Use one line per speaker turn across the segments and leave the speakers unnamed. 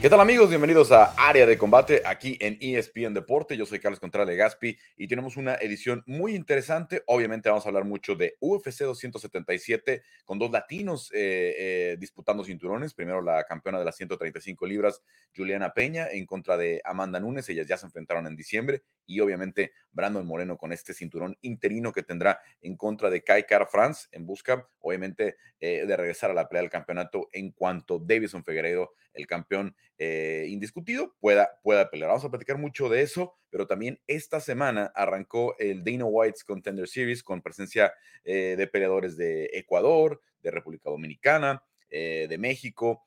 ¿Qué tal amigos? Bienvenidos a Área de Combate aquí en ESPN Deporte. Yo soy Carlos Contreras Gaspi y tenemos una edición muy interesante. Obviamente vamos a hablar mucho de UFC 277 con dos latinos eh, eh, disputando cinturones. Primero la campeona de las 135 libras, Juliana Peña, en contra de Amanda Nunes. Ellas ya se enfrentaron en diciembre y obviamente Brandon Moreno con este cinturón interino que tendrá en contra de Kai Kara France en busca, obviamente, eh, de regresar a la pelea del campeonato en cuanto Davison Figueiredo, el campeón eh, indiscutido, pueda, pueda pelear. Vamos a platicar mucho de eso, pero también esta semana arrancó el Dana White's Contender Series con presencia eh, de peleadores de Ecuador, de República Dominicana, de México,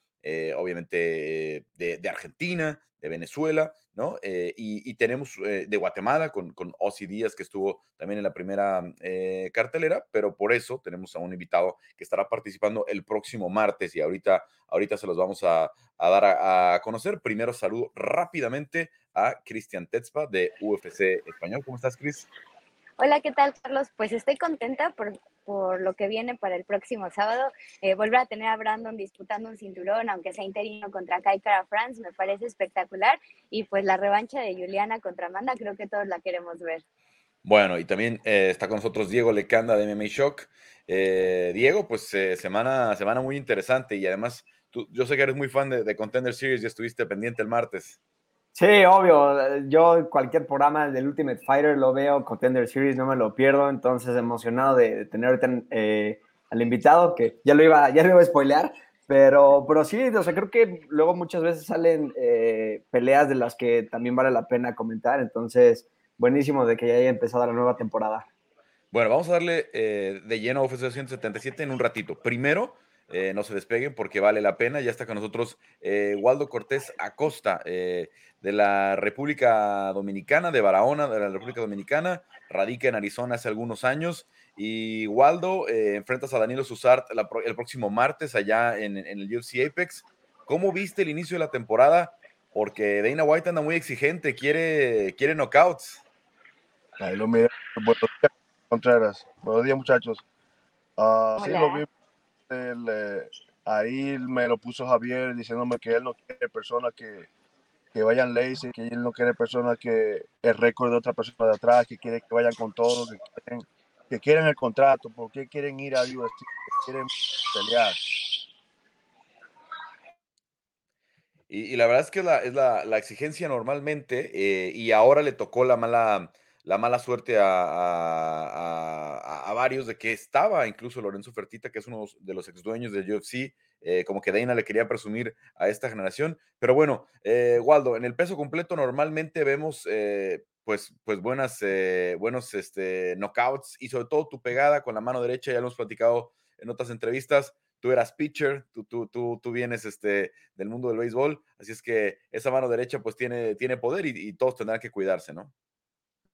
obviamente de, Argentina, de Venezuela, ¿no? Eh, y, tenemos eh, de Guatemala con, con Ozzy Díaz, que estuvo también en la primera eh, cartelera, pero por eso tenemos a un invitado que estará participando el próximo martes y ahorita, ahorita se los vamos a, dar a, conocer. Primero saludo rápidamente a Cristian Tetzpa de UFC Español. ¿Cómo estás, Cris?
Hola, ¿qué tal, Carlos? Pues estoy contenta por por lo que viene para el próximo sábado. Eh, volver a tener a Brandon disputando un cinturón, aunque sea interino contra Kai Kara France, me parece espectacular. Y pues la revancha de Juliana contra Amanda, creo que todos la queremos ver.
Bueno, y también eh, está con nosotros Diego Lecanda de MMA Shock. Eh, Diego, pues semana, semana muy interesante y además tú, yo sé que eres muy fan de, de Contender Series y estuviste pendiente el martes.
Sí, obvio. Yo cualquier programa del Ultimate Fighter lo veo, Contender Series no me lo pierdo, entonces emocionado de, tener eh, al invitado, que ya lo iba, ya lo iba a spoilear, pero, pero sí, o sea, creo que luego muchas veces salen eh, peleas de las que también vale la pena comentar, entonces buenísimo de que ya haya empezado la nueva temporada.
Bueno, vamos a darle eh, de lleno a UFC 177 en un ratito. Primero, no se despeguen porque vale la pena. Ya está con nosotros Waldo Cortés Acosta, de la República Dominicana, de Barahona, de la República Dominicana, radica en Arizona hace algunos años. Y Waldo, eh, enfrentas a Danilo Susart el próximo martes allá en, el UFC Apex. ¿Cómo viste el inicio de la temporada? Porque Dana White anda muy exigente, quiere, quiere knockouts.
Ahí lo mira. Buenos días, Contreras. Buenos días, muchachos. Uh, sí, lo vi. Eh, ahí me lo puso Javier diciéndome que él no quiere personas que, que vayan lazy, que él no quiere personas que el récord de otra persona de atrás, que quiere que vayan con todo, que quieren, el contrato, porque quieren ir a UFC, que quieren pelear.
Y, la verdad es que la, es la, la exigencia normalmente, eh, y ahora le tocó la mala, la mala suerte a, a, varios de que estaba incluso Lorenzo Fertita, que es uno de los ex dueños del UFC, eh, como que Dana le quería presumir a esta generación. Pero bueno, eh, Waldo, en el peso completo normalmente vemos eh, pues, pues buenas, buenos este, knockouts y sobre todo tu pegada con la mano derecha, ya lo hemos platicado en otras entrevistas. Tú eras pitcher, tú, tú, tú, tú vienes este, del mundo del béisbol, así es que esa mano derecha pues tiene, tiene poder y, todos tendrán que cuidarse, ¿no?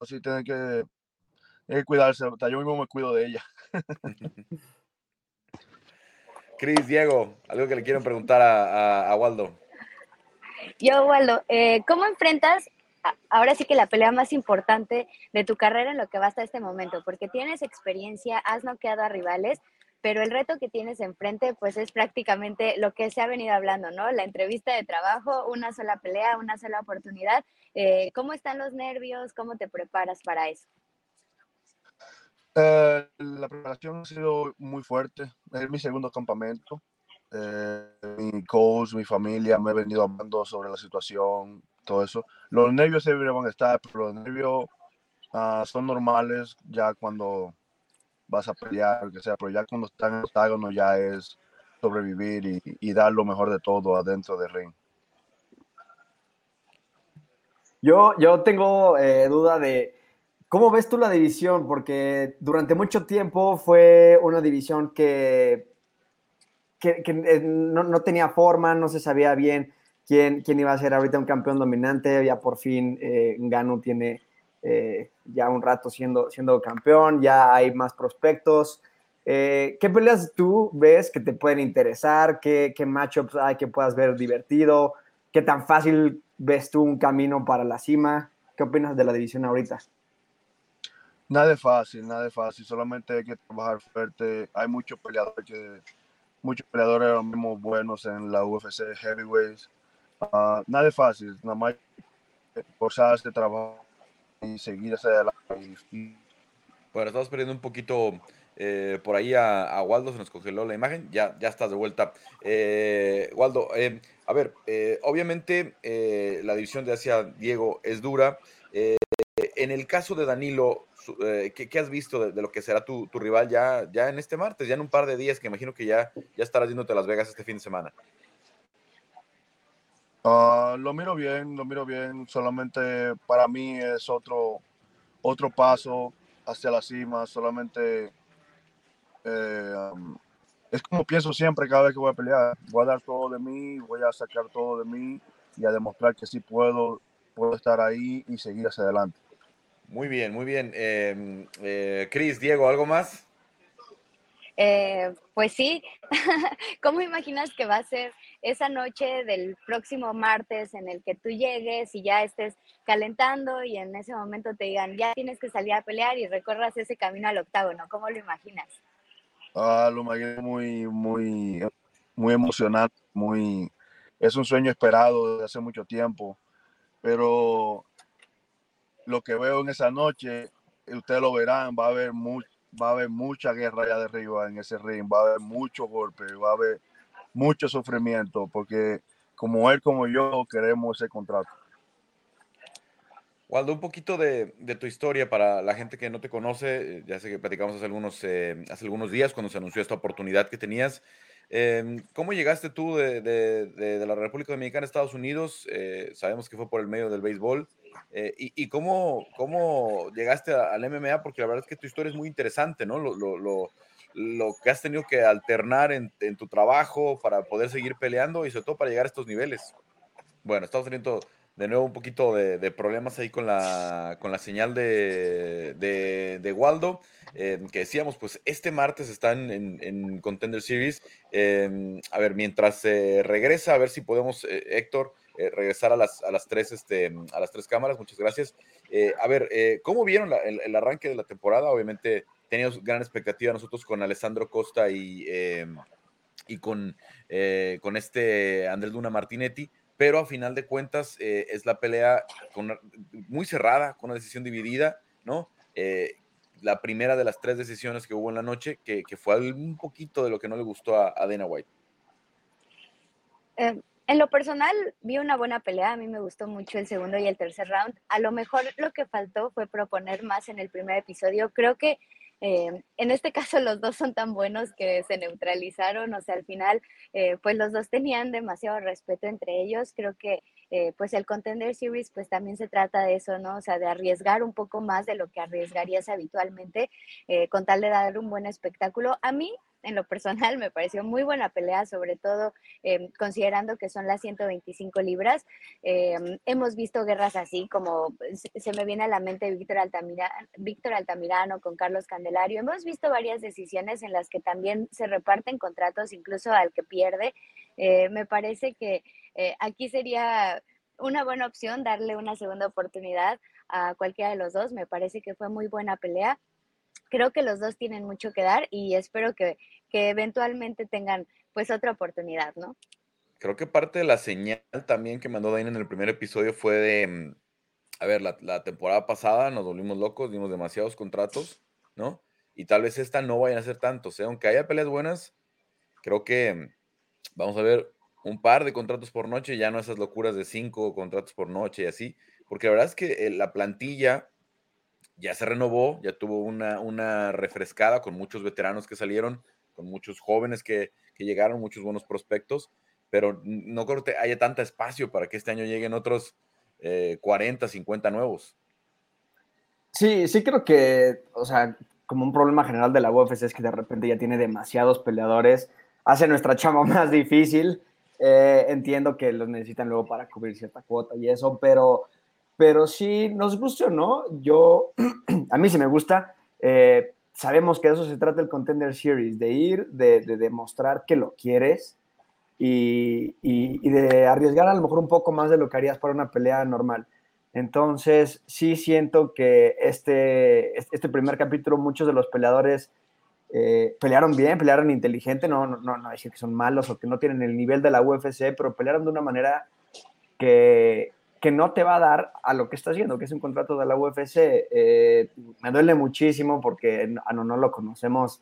Sí, tienen que, que cuidarse, yo mismo me cuido de ella.
Cris, Diego, algo que le quiero preguntar a, Waldo.
Yo, Waldo, eh, ¿cómo enfrentas ahora sí que la pelea más importante de tu carrera en lo que va hasta este momento? Porque tienes experiencia, has noqueado a rivales, pero el reto que tienes enfrente, pues es prácticamente lo que se ha venido hablando, ¿no? La entrevista de trabajo, una sola pelea, una sola oportunidad. Eh, ¿Cómo están los nervios? ¿Cómo te preparas para eso?
Eh, la preparación ha sido muy fuerte. Es mi segundo campamento. Eh, mi coach, mi familia me ha venido hablando sobre la situación, todo eso. Los nervios siempre van a estar, pero los nervios ah, son normales ya cuando vas a pelear, que sea, pero ya cuando están en el octágono ya es sobrevivir y, dar lo mejor de todo adentro del ring.
Yo, yo tengo eh, duda de, ¿Cómo ves tú la división? Porque durante mucho tiempo fue una división que, que, eh, no, tenía forma, no se sabía bien quién, quién iba a ser ahorita un campeón dominante. Ya por fin eh, Ganu tiene eh, ya un rato siendo, siendo campeón, ya hay más prospectos. ¿Qué peleas tú ves que te pueden interesar? ¿Qué, ¿Qué matchups hay que puedas ver divertido? ¿Qué tan fácil ves tú un camino para la cima? ¿Qué opinas de la división ahorita?
Nada es fácil, nada es fácil, solamente hay que trabajar fuerte. Hay muchos peleadores que, muchos peleadores ahora mismo buenos en la UFC Heavyweights. Ah, nada es fácil, nada más esforzarse, trabajar y seguir hacia adelante.
Bueno, estamos perdiendo un poquito eh, por ahí a, Waldo, se nos congeló la imagen, ya, ya estás de vuelta. Eh, Waldo, eh, a ver, obviamente la división de Asia, Diego, es dura. en el caso de Danilo, ¿qué, has visto de, lo que será tu, rival ya, ya en este martes, ya en un par de días, que imagino que ya, ya estarás yéndote a Las Vegas este fin de semana?
Ah, lo miro bien, lo miro bien. Solamente para mí es otro, otro paso hacia la cima. Solamente eh, es como pienso siempre cada vez que voy a pelear. Voy a dar todo de mí, voy a sacar todo de mí y a demostrar que sí puedo, puedo estar ahí y seguir hacia adelante.
Muy bien, muy bien. Eh, eh, Cris, Diego, ¿algo más?
Eh, pues sí, ¿cómo imaginas que va a ser esa noche del próximo martes en el que tú llegues y ya estés calentando y en ese momento te digan, ya tienes que salir a pelear y recorras ese camino al octágono? ¿Cómo lo imaginas?
Ah, lo imagino muy, muy, muy emocionante, muy, es un sueño esperado desde hace mucho tiempo, pero lo que veo en esa noche, ustedes lo verán, va a haber va a haber mucha guerra allá de arriba en ese ring, va a haber mucho golpe, va a haber mucho sufrimiento, porque como él como yo queremos ese contrato.
Waldo, un poquito de, tu historia para la gente que no te conoce. Ya sé que platicamos hace algunos, eh, hace algunos días cuando se anunció esta oportunidad que tenías. Em, ¿Cómo llegaste tú de, la República Dominicana a Estados Unidos? Eh, sabemos que fue por el medio del béisbol. Eh, y, cómo, cómo llegaste al MMA? Porque la verdad es que tu historia es muy interesante, ¿no? Lo, lo, lo, lo que has tenido que alternar en, en, tu trabajo para poder seguir peleando y sobre todo para llegar a estos niveles. Bueno, estamos teniendo de nuevo un poquito de, problemas ahí con la, con la señal de, de, Waldo, eh, que decíamos, pues este martes están en, en Contender Series. Eh, a ver, mientras regresa, a ver si podemos, Héctor, eh, regresar a las, a, las tres, este, a las tres cámaras. Muchas gracias. Eh, a ver, eh, ¿cómo vieron el, arranque de la temporada? Obviamente teníamos gran expectativa nosotros con Alessandro Costa y, y con, con este Andrés Luna Martinetti, pero a final de cuentas es la pelea con, muy cerrada, con una decisión dividida, ¿no? la primera de las tres decisiones que hubo en la noche, que, fue un poquito de lo que no le gustó a, a Dana White.
En lo personal, vi una buena pelea. A mí me gustó mucho el segundo y el tercer round. A lo mejor lo que faltó fue proponer más en el primer episodio. Creo que eh, en este caso los dos son tan buenos que se neutralizaron. O sea, al final, eh, pues los dos tenían demasiado respeto entre ellos. Creo que eh, pues el Contender Series pues también se trata de eso, ¿no? O sea, de arriesgar un poco más de lo que arriesgarías habitualmente con tal de dar un buen espectáculo. A mí en lo personal me pareció muy buena pelea, sobre todo em, considerando que son las 125 libras. Em, hemos visto guerras así, como se me viene a la mente Víctor, Víctor Altamirano con Carlos Candelario. Hemos visto varias decisiones en las que también se reparten contratos, incluso al que pierde. Eh, me parece que eh, aquí sería una buena opción darle una segunda oportunidad a cualquiera de los dos. Me parece que fue muy buena pelea creo que los dos tienen mucho que dar y espero que, eventualmente tengan pues otra oportunidad, ¿no?
Creo que parte de la señal también que mandó Dana en el primer episodio fue de, mm, a ver, la, temporada pasada nos volvimos locos, dimos demasiados contratos, ¿no? Y tal vez esta no vayan a ser tantos, ¿eh? aunque haya peleas buenas, creo que mm, vamos a ver un par de contratos por noche, ya no esas locuras de cinco contratos por noche y así, porque la verdad es que eh, la plantilla ya se renovó, ya tuvo una, una refrescada con muchos veteranos que salieron, con muchos jóvenes que, llegaron, muchos buenos prospectos, pero no creo que haya tanto espacio para que este año lleguen otros 40, eh, 50 nuevos.
Sí, sí creo que, o sea, como un problema general de la UFC es que de repente ya tiene demasiados peleadores, hace nuestra chama más difícil. Eh, entiendo que los necesitan luego para cubrir cierta cuota y eso, pero pero sí nos gusta, ¿no? Yo, a mí sí me gusta. Eh, sabemos que de eso se trata el Contender Series, de ir, de, demostrar que lo quieres y, y, de arriesgar a lo mejor un poco más de lo que harías para una pelea normal. Entonces, sí siento que este, este primer capítulo, muchos de los peleadores eh, pelearon bien, pelearon inteligente, no, no, no, no decir que son malos o que no tienen el nivel de la UFC, pero pelearon de una manera que, que no te va a dar a lo que está haciendo, que es un contrato de la UFC. Eh, me duele muchísimo porque no, no lo conocemos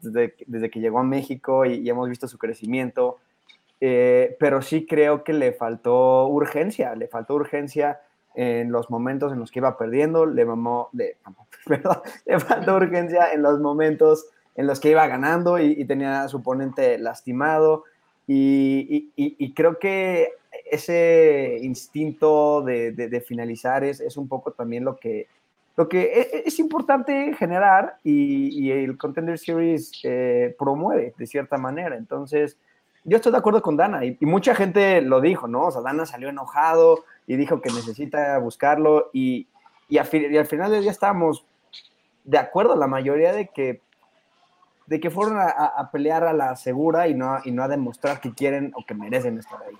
desde, desde, que llegó a México y, hemos visto su crecimiento, eh, pero sí creo que le faltó urgencia, le faltó urgencia en los momentos en los que iba perdiendo, le, faltó urgencia en los momentos en los que iba ganando y, tenía a su oponente lastimado. Y, creo que ese instinto de, de, de finalizar es, es, un poco también lo que, lo que es, es importante generar y, el Contender Series eh, promueve de cierta manera. Entonces, yo estoy de acuerdo con Dana y, mucha gente lo dijo, ¿no? O sea, Dana salió enojado y dijo que necesita buscarlo y, al, al final del día estábamos de acuerdo la mayoría de que de que fueron a, a, pelear a la segura y no, y no a demostrar que quieren o que merecen estar ahí.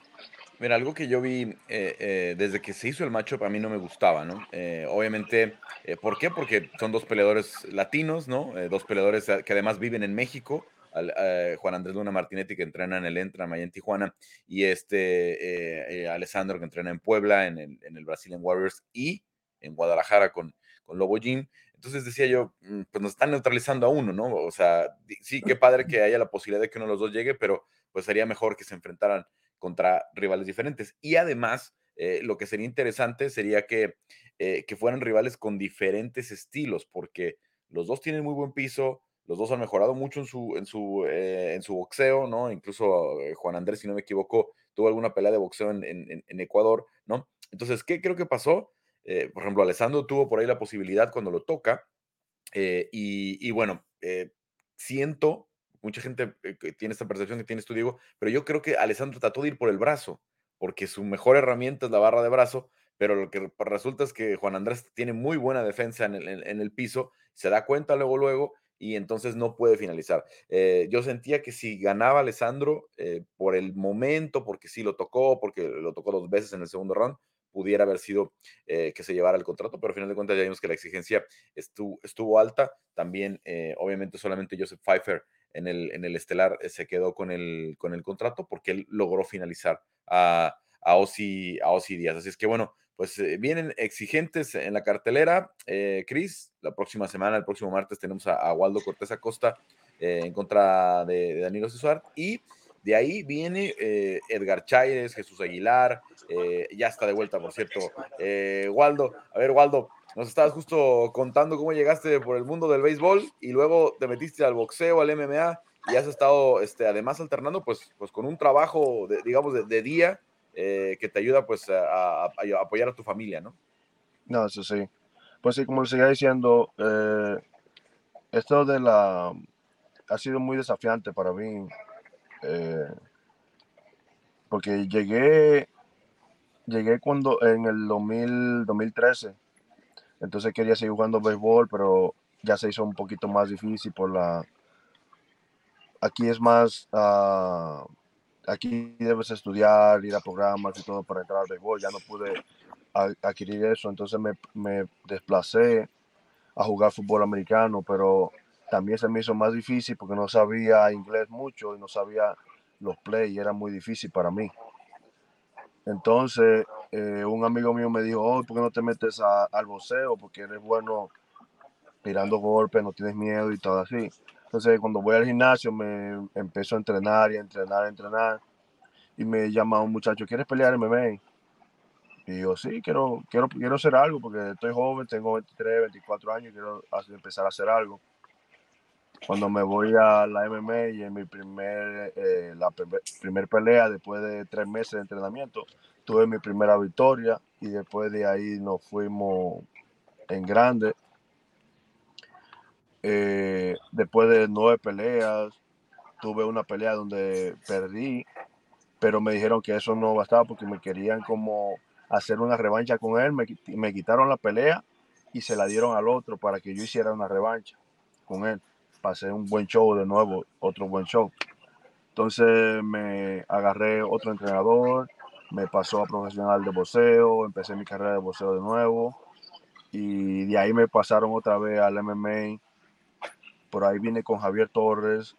Mira, algo que yo vi eh, eh, desde que se hizo el matchup a mí no me gustaba, ¿no? Eh, obviamente, eh, ¿por qué? Porque son dos peleadores latinos, ¿no? Dos peleadores que además viven en México. Juan Andrés Luna Martinetti que entrena en el Entra, allá en Tijuana, y este Alessandro que entrena en Puebla, en el, en Brazilian Warriors, y en Guadalajara con, con Lobo Jim. Entonces decía yo, mm, pues nos están neutralizando a uno, ¿no? O sea, sí, qué padre que haya la posibilidad de que uno de los dos llegue, pero pues sería mejor que se enfrentaran contra rivales diferentes. Y además, eh, lo que sería interesante sería que, eh, que fueran rivales con diferentes estilos, porque los dos tienen muy buen piso, los dos han mejorado mucho en su, en su, eh, en su boxeo, ¿no? Incluso Juan Andrés, si no me equivoco, tuvo alguna pelea de boxeo en, en, Ecuador, ¿no? Entonces, ¿qué creo que pasó? Por ejemplo, Alessandro tuvo por ahí la posibilidad cuando lo toca. Y, y, bueno, siento, mucha gente que tiene esta percepción que tienes tú, Diego, pero yo creo que Alessandro trató de ir por el brazo, porque su mejor herramienta es la barra de brazo, pero lo que resulta es que Juan Andrés tiene muy buena defensa en el, en, el piso, se da cuenta luego, luego, y entonces no puede finalizar. Eh, yo sentía que si ganaba Alessandro eh, por el momento, porque sí lo tocó, porque lo tocó dos veces en el segundo round, pudiera haber sido eh, que se llevara el contrato, pero al final de cuentas ya vimos que la exigencia estuvo, estuvo alta. También, eh, obviamente, solamente Joseph Pfeiffer en el, en el estelar eh, se quedó con el, con el contrato porque él logró finalizar a, a, Ozzy, a Ozzy Díaz. Así es que, bueno, pues eh, vienen exigentes en la cartelera. Eh, Chris, la próxima semana, el próximo martes, tenemos a, Waldo Cortés Acosta en contra de, de Danilo César y de ahí viene eh, Edgar Chaires, Jesús Aguilar, eh, ya está de vuelta, por cierto. Eh, Waldo, a ver, Waldo, nos estabas justo contando cómo llegaste por el mundo del béisbol y luego te metiste al boxeo, al MMA y has estado este, además alternando pues, pues con un trabajo, de, digamos, de, día eh, que te ayuda pues a, apoyar a tu familia, ¿no?
No, eso sí. Pues sí, como les seguía diciendo, eh, esto de la... ha sido muy desafiante para mí eh, porque llegué, llegué cuando en el 2000, 2013, entonces quería seguir jugando béisbol, pero ya se hizo un poquito más difícil por la... Aquí es más, uh, aquí debes estudiar, ir a programas y todo para entrar al béisbol, ya no pude adquirir eso, entonces me, me desplacé a jugar fútbol americano, pero también se me hizo más difícil porque no sabía inglés mucho y no sabía los play y era muy difícil para mí. Entonces, eh, un amigo mío me dijo, oh, ¿por qué no te metes a, al boxeo? Porque eres bueno tirando golpes, no tienes miedo y todo así. Entonces, cuando voy al gimnasio, me empiezo a entrenar y a entrenar, a entrenar. Y me llama un muchacho, ¿quieres pelear MMA? Y yo, sí, quiero, quiero, quiero hacer algo porque estoy joven, tengo 23, 24 años y quiero empezar a hacer algo cuando me voy a la MMA y en mi primer, eh, la primer pelea, después de tres meses de entrenamiento, tuve mi primera victoria y después de ahí nos fuimos en grande. Eh, después de nueve peleas, tuve una pelea donde perdí, pero me dijeron que eso no bastaba porque me querían como hacer una revancha con él, me, me quitaron la pelea y se la dieron al otro para que yo hiciera una revancha con él pasé un buen show de nuevo, otro buen show. Entonces me agarré otro entrenador, me pasó a profesional de boxeo, empecé mi carrera de boxeo de nuevo y de ahí me pasaron otra vez al MMA. Por ahí vine con Javier Torres,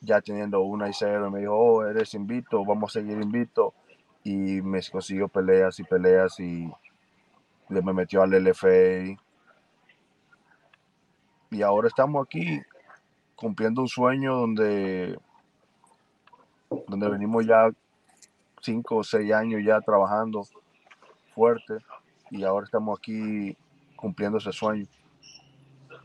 ya teniendo una y cero, y me dijo, oh, eres invito, vamos a seguir invito. y me consiguió peleas y peleas y me metió al LFA. Y ahora estamos aquí cumpliendo un sueño donde, donde venimos ya cinco o seis años ya trabajando fuerte y ahora estamos aquí cumpliendo ese sueño.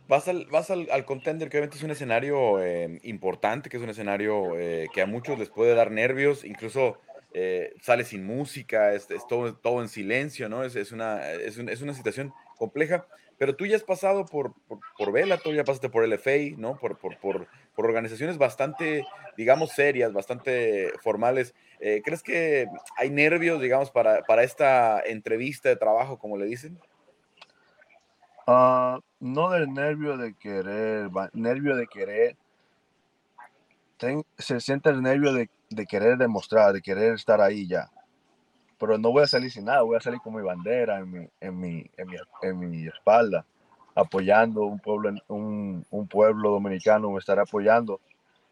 Vas al, vas al, contender, que obviamente es un escenario eh, importante, que es un escenario eh, que a muchos les puede dar nervios, incluso eh, sale sin música, es, todo, todo, en silencio, ¿no? Es, es una, es, es, una situación compleja, pero tú ya has pasado por, por, por Bellator, ya pasaste por LFA, ¿no? Por, por, por, organizaciones bastante, digamos, serias, bastante formales. ¿Crees que hay nervios, digamos, para, para esta entrevista de trabajo, como le dicen?
Uh, no del nervio de querer, nervio de querer. se siente el nervio de, de, querer demostrar, de querer estar ahí ya. Pero no voy a salir sin nada, voy a salir con mi bandera en mi, en mi, en mi, en mi espalda, apoyando un pueblo, un, un pueblo dominicano, me estaré apoyando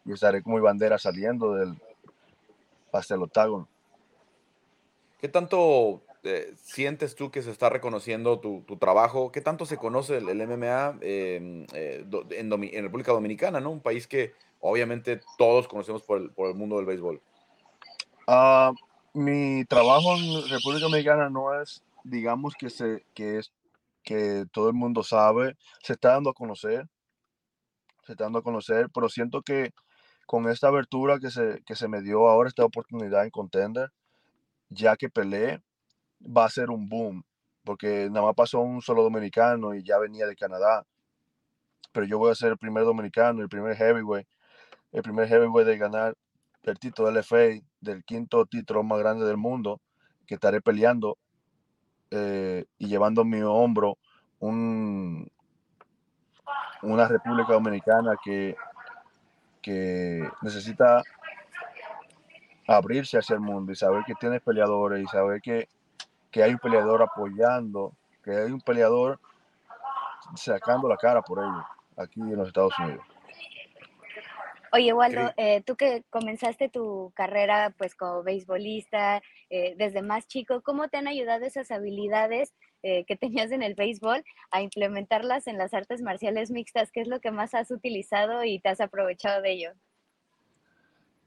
y estaré con mi bandera saliendo del hasta el octágono.
¿Qué tanto eh, sientes tú que se está reconociendo tu, tu trabajo? ¿Qué tanto se conoce el, MMA em, eh, en, en, República Dominicana, ¿no? Un país que obviamente todos conocemos por el, por el mundo del béisbol.
Uh, mi trabajo en República Dominicana no es, digamos, que, se, que, es, que todo el mundo sabe, se está dando a conocer, se está dando a conocer, pero siento que con esta abertura que se, que se me dio ahora, esta oportunidad en Contender, ya que peleé, va a ser un boom, porque nada más pasó un solo dominicano y ya venía de Canadá. Pero yo voy a ser el primer dominicano, el primer heavyweight, el primer heavyweight de ganar el título del FA, del quinto título más grande del mundo, que estaré peleando eh, y llevando en mi hombro un, una República Dominicana que, que necesita abrirse hacia el mundo y saber que tiene peleadores y saber que que hay un peleador apoyando, que hay un peleador sacando la cara por ellos aquí en los Estados Unidos.
Oye, Waldo, eh, tú que comenzaste tu carrera pues como beisbolista eh, desde más chico, ¿cómo te han ayudado esas habilidades eh, que tenías en el béisbol a implementarlas en las artes marciales mixtas? ¿Qué es lo que más has utilizado y te has aprovechado de ello?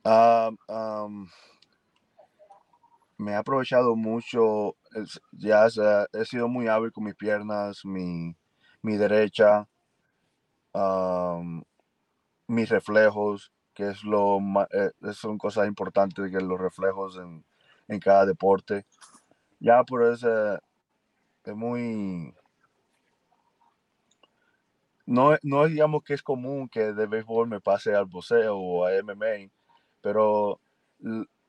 Ah, me he aprovechado mucho, ya he sido muy hábil con mis piernas, mi, derecha, mis reflejos, que es lo eh, son cosas importantes que los reflejos en, cada deporte. Ya por eso es muy no, no digamos que es común que de béisbol me pase al boxeo o a MMA, pero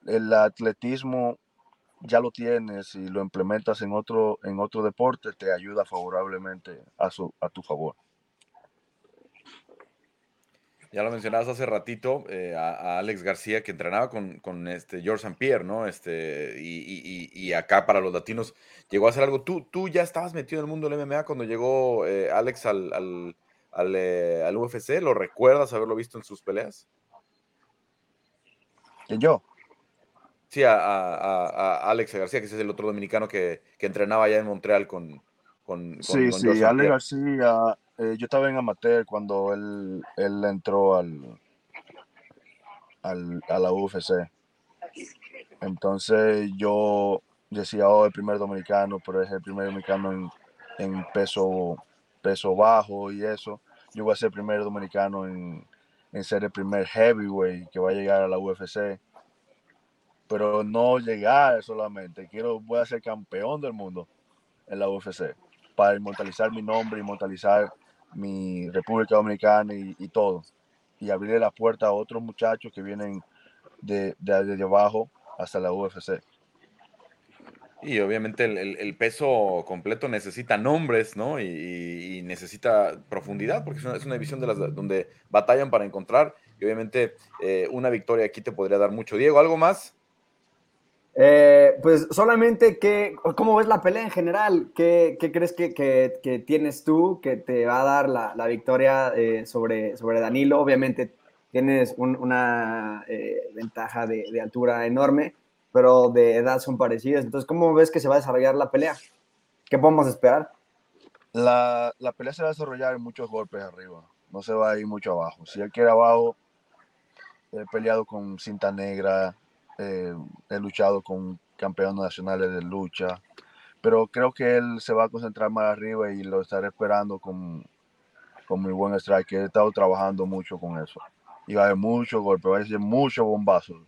el atletismo ya lo tienes y lo implementas en otro, en otro deporte, te ayuda favorablemente a, su, a tu favor.
Ya lo mencionabas hace ratito eh, a, Alex García, que entrenaba con, con este George St. Pierre, ¿no? Este, y, y, acá para los latinos llegó a hacer algo. ¿Tú, tú ya estabas metido en el mundo del MMA cuando llegó eh, Alex al, al, al, eh, al, UFC? ¿Lo recuerdas haberlo visto en sus peleas?
¿Y yo?
Sí, a, Alex García, que es el otro dominicano que, entrenaba allá en Montreal con... con,
sí, sí, Alex García, eh, yo estaba en amateur cuando él, él entró al, al, a la UFC. Entonces yo decía, oh, el primer dominicano, pero es el primer dominicano en, en peso, peso bajo y eso. Yo voy a ser el primer dominicano en, en ser el primer heavyweight que va a llegar a la UFC pero no llegar solamente. Quiero, voy a ser campeón del mundo en la UFC para inmortalizar mi nombre, inmortalizar mi República Dominicana y, todo. Y abrirle la puerta a otros muchachos que vienen de, de, abajo hasta la UFC.
Y obviamente el, peso completo necesita nombres, ¿no? Y, necesita profundidad, porque es una, es división de las donde batallan para encontrar. Y obviamente eh, una victoria aquí te podría dar mucho. Diego, ¿algo más?
Eh, pues solamente que, ¿cómo ves la pelea en general? ¿Qué, qué crees que, que, tienes tú que te va a dar la, la victoria eh, sobre, sobre Danilo? Obviamente tienes una eh, ventaja de, altura enorme, pero de edad son parecidas. Entonces, ¿cómo ves que se va a desarrollar la pelea? ¿Qué podemos esperar?
La, la pelea se va a desarrollar en muchos golpes arriba, no se va a ir mucho abajo. Si él quiere abajo, he peleado con cinta negra, eh, he luchado con campeones nacionales de lucha, pero creo que él se va a concentrar más arriba y lo estaré esperando con, con mi buen strike. He estado trabajando mucho con eso. Y va a haber mucho golpe, va a ser mucho bombazo.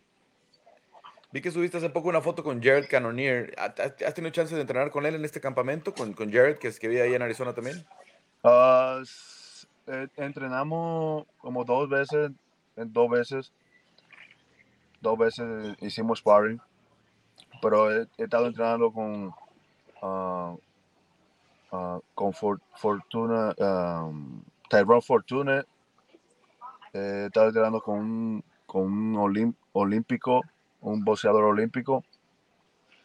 Vi que subiste hace poco una foto con Jared Cannonier. ¿Has tenido chance de entrenar con él en este campamento? ¿Con, con Jared, que es que vive ahí en Arizona también?
Uh, entrenamos como dos veces, dos veces. Dos veces hicimos sparring. Pero he, estado entrenando con, uh, con Fortuna, um, Fortuna. He estado entrenando con un, con un olímpico un boxeador olímpico,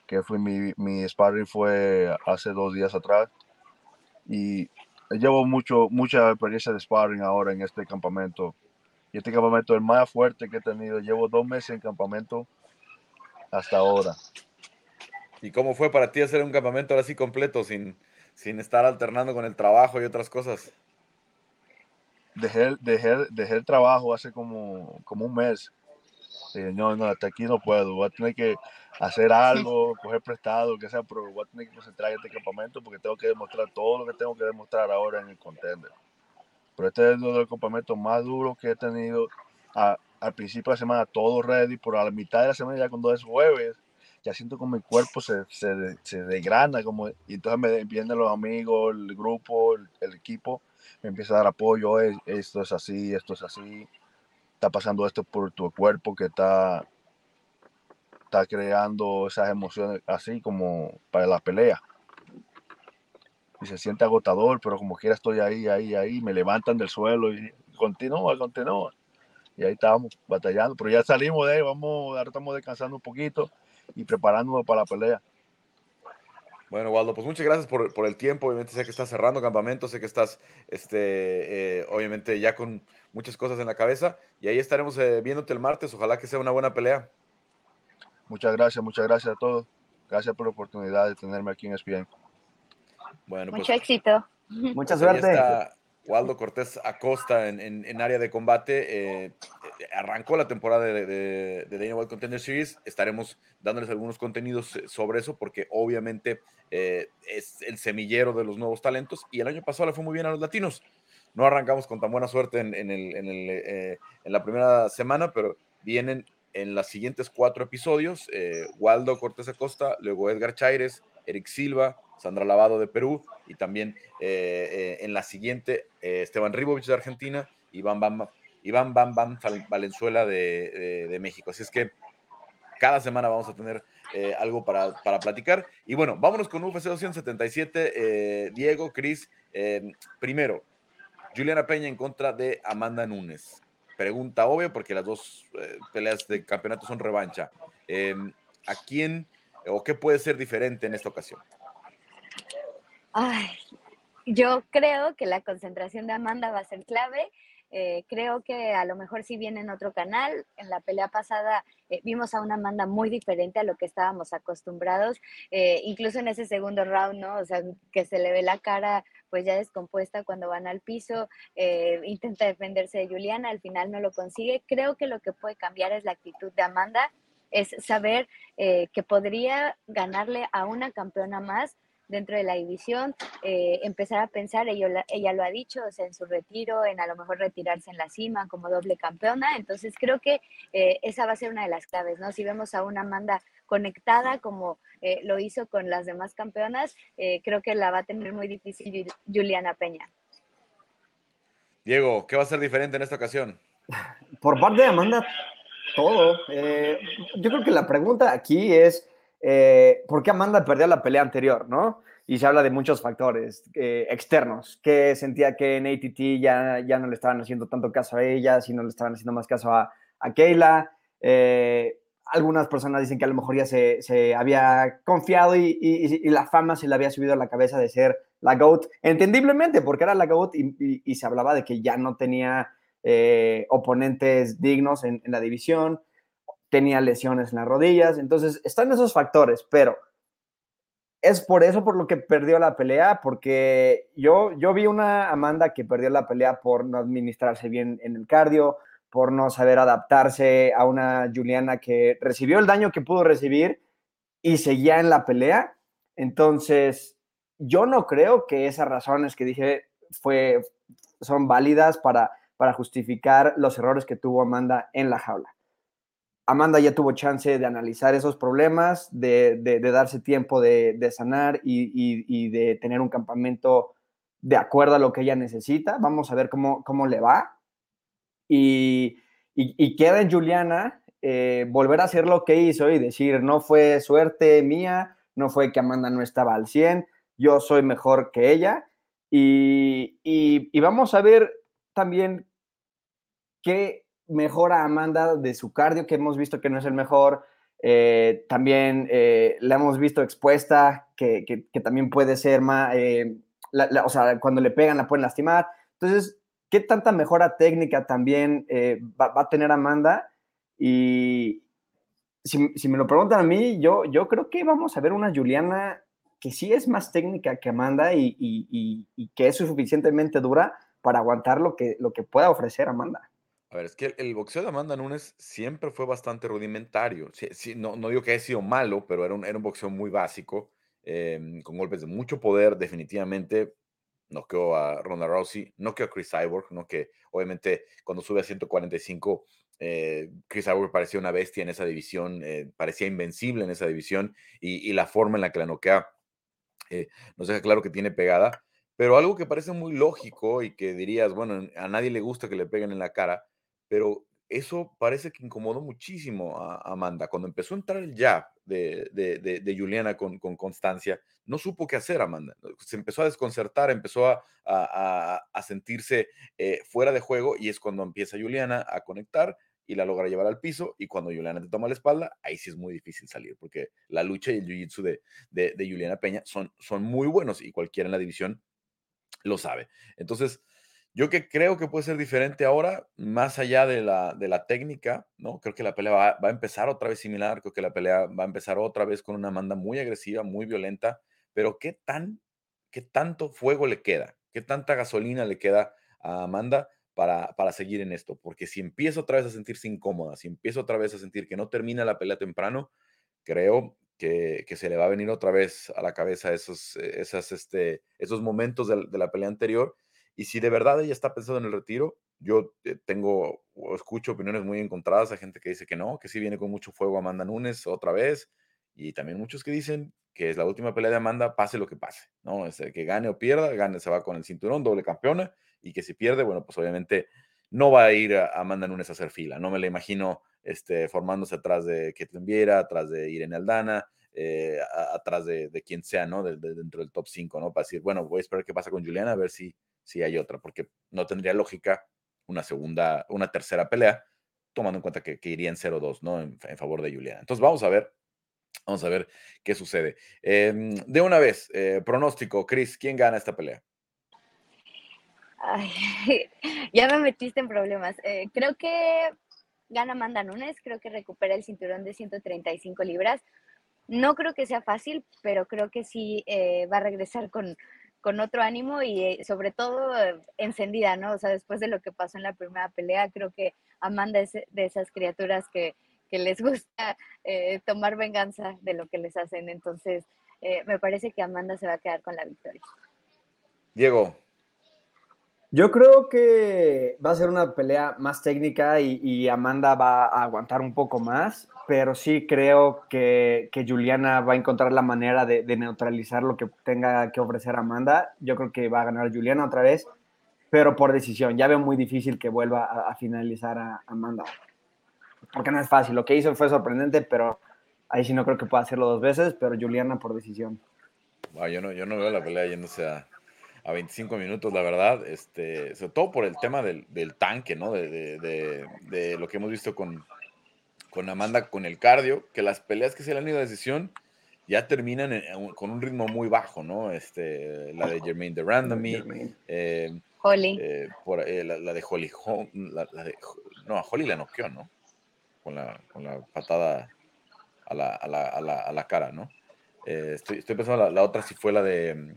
que fue mi, mi sparring fue hace dos días atrás. Y llevo mucho, mucha experiencia de sparring ahora en este campamento. Y este campamento es el más fuerte que he tenido. Llevo dos meses en campamento hasta ahora.
¿Y cómo fue para ti hacer un campamento ahora sí completo, sin, sin estar alternando con el trabajo y otras cosas?
Dejé, dejé, dejé el trabajo hace como, como un mes no, no, hasta aquí no puedo, voy a tener que hacer algo, coger prestado, que sea, pero voy a tener que concentrar en este campamento porque tengo que demostrar todo lo que tengo que demostrar ahora en el contender. Pero este es uno de los campamentos más duros que he tenido. al principio de la semana todo ready, pero a la mitad de la semana ya cuando es jueves, ya siento como mi cuerpo se, se, se degrana, como, y entonces me vienen los amigos, el grupo, el, el equipo, me empieza a dar apoyo, esto es así, esto es así está pasando esto por tu cuerpo que está, está creando esas emociones así como para la pelea. Y se siente agotador, pero como quiera estoy ahí, ahí, ahí, me levantan del suelo y continúa, continúa. Y ahí estamos batallando, pero ya salimos de ahí, vamos, ahora estamos descansando un poquito y preparándonos para la pelea.
Bueno, Waldo, pues muchas gracias por, por, el tiempo. Obviamente sé que estás cerrando campamento, sé que estás, este, eh, obviamente, ya con muchas cosas en la cabeza. Y ahí estaremos eh, viéndote el martes. Ojalá que sea una buena pelea.
Muchas gracias, muchas gracias a todos. Gracias por la oportunidad de tenerme aquí en ESPN.
Bueno, pues, Mucho éxito.
Mucha suerte.
Waldo Cortés Acosta en, en, área de combate. Eh, arrancó la temporada de, de, de, Dana White Contender Series. Estaremos dándoles algunos contenidos eh, sobre eso porque obviamente eh, es el semillero de los nuevos talentos y el año pasado le fue muy bien a los latinos. No arrancamos con tan buena suerte en, en, el, en, el, en la primera semana, pero vienen en los siguientes cuatro episodios. Waldo Cortés Acosta, luego Edgar Chaires, Eric Silva, Sandra Lavado de Perú y también eh, eh, en la siguiente eh, Esteban Ribovich de Argentina y Bam Bam, Iván Bam Bam Valenzuela de, México. Así es que cada semana vamos a tener algo para, para, platicar. Y bueno, vámonos con UFC 277. Diego, Cris, primero, Juliana Peña en contra de Amanda Nunes. Pregunta obvia porque las dos peleas de campeonato son revancha. ¿A quién o qué puede ser diferente en esta ocasión?
Ay, yo creo que la concentración de Amanda va a ser clave. Eh, creo que a lo mejor si viene en otro canal. En la pelea pasada eh, vimos a una Amanda muy diferente a lo que estábamos acostumbrados, eh, incluso en ese segundo round, ¿no? O sea, que se le ve la cara pues ya descompuesta cuando van al piso, intenta defenderse de Juliana, al final no lo consigue. Creo que lo que puede cambiar es la actitud de Amanda, es saber que podría ganarle a una campeona más dentro de la división, eh, empezar a pensar, ella, ella lo ha dicho, o sea, en su retiro, en a lo mejor retirarse en la cima como doble campeona. Entonces creo que eh, esa va a ser una de las claves, ¿no? Si vemos a una Amanda conectada como eh, lo hizo con las demás campeonas, creo que la va a tener muy difícil Juliana Peña.
Diego, ¿qué va a ser diferente en esta ocasión?
Por parte de Amanda, todo. yo creo que la pregunta aquí es eh, ¿por qué Amanda perdió la pelea anterior, no? Y se habla de muchos factores eh, externos, que sentía que en ATT ya, ya no le estaban haciendo tanto caso a ella, sino le estaban haciendo más caso a, a Kayla. Eh, algunas personas dicen que a lo mejor ya se, se había confiado y, y, la fama se le había subido a la cabeza de ser la GOAT, entendiblemente, porque era la GOAT y, se hablaba de que ya no tenía oponentes dignos en la división tenía lesiones en las rodillas, entonces están esos factores, pero es por eso por lo que perdió la pelea, porque yo, yo vi una Amanda que perdió la pelea por no administrarse bien en el cardio, por no saber adaptarse a una Juliana que recibió el daño que pudo recibir y seguía en la pelea. Entonces, yo no creo que esas razones que dije fue, son válidas para, para justificar los errores que tuvo Amanda en la jaula. Amanda ya tuvo chance de analizar esos problemas, de, darse tiempo de, sanar y, de tener un campamento de acuerdo a lo que ella necesita. Vamos a ver cómo, cómo le va. Y, queda en Juliana eh, volver a hacer lo que hizo y decir, no fue suerte mía, no fue que Amanda no estaba al 100, yo soy mejor que ella. Y, y vamos a ver también qué mejora Amanda de su cardio, que hemos visto que no es el mejor. Eh, también eh, la hemos visto expuesta, que, también puede ser más, eh, o sea, cuando le pegan la pueden lastimar. Entonces, ¿qué tanta mejora técnica también va, a tener Amanda? Y si, me lo preguntan a mí, yo, yo creo que vamos a ver una Juliana que sí es más técnica que Amanda y, y que es suficientemente dura para aguantar lo que, lo que pueda ofrecer Amanda.
A ver, es que el, boxeo de Amanda Nunes siempre fue bastante rudimentario. no, no digo que haya sido malo, pero era un, era un boxeo muy básico, em, con golpes de mucho poder, definitivamente. Noqueó a Ronda Rousey, noqueó a Chris Cyborg, ¿no? que obviamente cuando sube a 145, eh, Chris Cyborg parecía una bestia en esa división, eh, parecía invencible en esa división, y, la forma en la que la noquea eh, nos deja claro que tiene pegada. Pero algo que parece muy lógico y que dirías, bueno, a nadie le gusta que le peguen en la cara, pero eso parece que incomodó muchísimo a Amanda. Cuando empezó a entrar el jab de, de, Juliana con, con, constancia, no supo qué hacer Amanda. Se empezó a desconcertar, empezó a, a, sentirse eh, fuera de juego y es cuando empieza Juliana a conectar y la logra llevar al piso y cuando Juliana te toma la espalda, ahí sí es muy difícil salir porque la lucha y el jiu-jitsu de, de, Juliana Peña son, son muy buenos y cualquiera en la división lo sabe. Entonces, yo que creo que puede ser diferente ahora, más allá de la, de la técnica, ¿no? Creo que la pelea va, a empezar otra vez similar, creo que la pelea va a empezar otra vez con una Amanda muy agresiva, muy violenta, pero ¿qué, tan, qué tanto fuego le queda? ¿Qué tanta gasolina le queda a Amanda para, para seguir en esto? Porque si empieza otra vez a sentirse incómoda, si empieza otra vez a sentir que no termina la pelea temprano, creo que, que se le va a venir otra vez a la cabeza esos, esas, este, esos momentos de la pelea anterior y si de verdad ella está pensando en el retiro, yo eh, tengo o escucho opiniones muy encontradas. Hay gente que dice que no, que sí viene con mucho fuego Amanda Nunes otra vez. Y también muchos que dicen que es la última pelea de Amanda, pase lo que pase, ¿no? Es que gane o pierda, gane, se va con el cinturón, doble campeona. Y que si pierde, bueno, pues obviamente no va a ir a Amanda Nunes a hacer fila. No me la imagino este, formándose atrás de Ketlin Viera, atrás de Irene Aldana, eh, atrás de, quien sea, ¿no? dentro del top 5, ¿no? Para decir, bueno, voy a esperar qué pasa con Juliana, a ver si si hay otra, porque no tendría lógica una segunda, una tercera pelea, tomando en cuenta que, iría en 0-2, ¿no? En, favor de Juliana. Entonces vamos a ver, vamos a ver qué sucede. Em, de una vez, eh, pronóstico, Chris, ¿quién gana esta pelea?
ya me metiste en problemas. Eh, creo que gana Amanda Nunes, creo que recupera el cinturón de 135 libras. No creo que sea fácil, pero creo que sí eh, va a regresar con, con otro ánimo y eh, sobre todo eh, encendida, ¿no? O sea, después de lo que pasó en la primera pelea, creo que Amanda es de esas criaturas que, les gusta eh, tomar venganza de lo que les hacen. Entonces, me parece que Amanda se va a quedar con la victoria.
Diego.
Yo creo que va a ser una pelea más técnica y Amanda va a aguantar un poco más pero sí creo que, Juliana va a encontrar la manera de, neutralizar lo que tenga que ofrecer Amanda. Yo creo que va a ganar Juliana otra vez, pero por decisión. Ya veo muy difícil que vuelva a, finalizar a Amanda. Porque no es fácil. Lo que hizo fue sorprendente, pero ahí sí no creo que pueda hacerlo dos veces, pero Juliana por decisión.
yo, no, yo no veo la pelea yéndose a, a 25 minutos, la verdad, este, sobre todo por el tema del, del tanque, ¿no? De, de, de, lo que hemos visto con, con Amanda con el cardio, que las peleas que se le han ido a decisión ya terminan con un ritmo muy bajo, ¿no? Este, la de Jermaine de Randomy, eh,
Holly.
Eh, por, eh, la, de Holly, la, de, no, a Holly la noqueó, ¿no? con la, con la patada a la, a la, a la, a la cara, ¿no? Eh, estoy, estoy, pensando, la, la, otra sí fue la de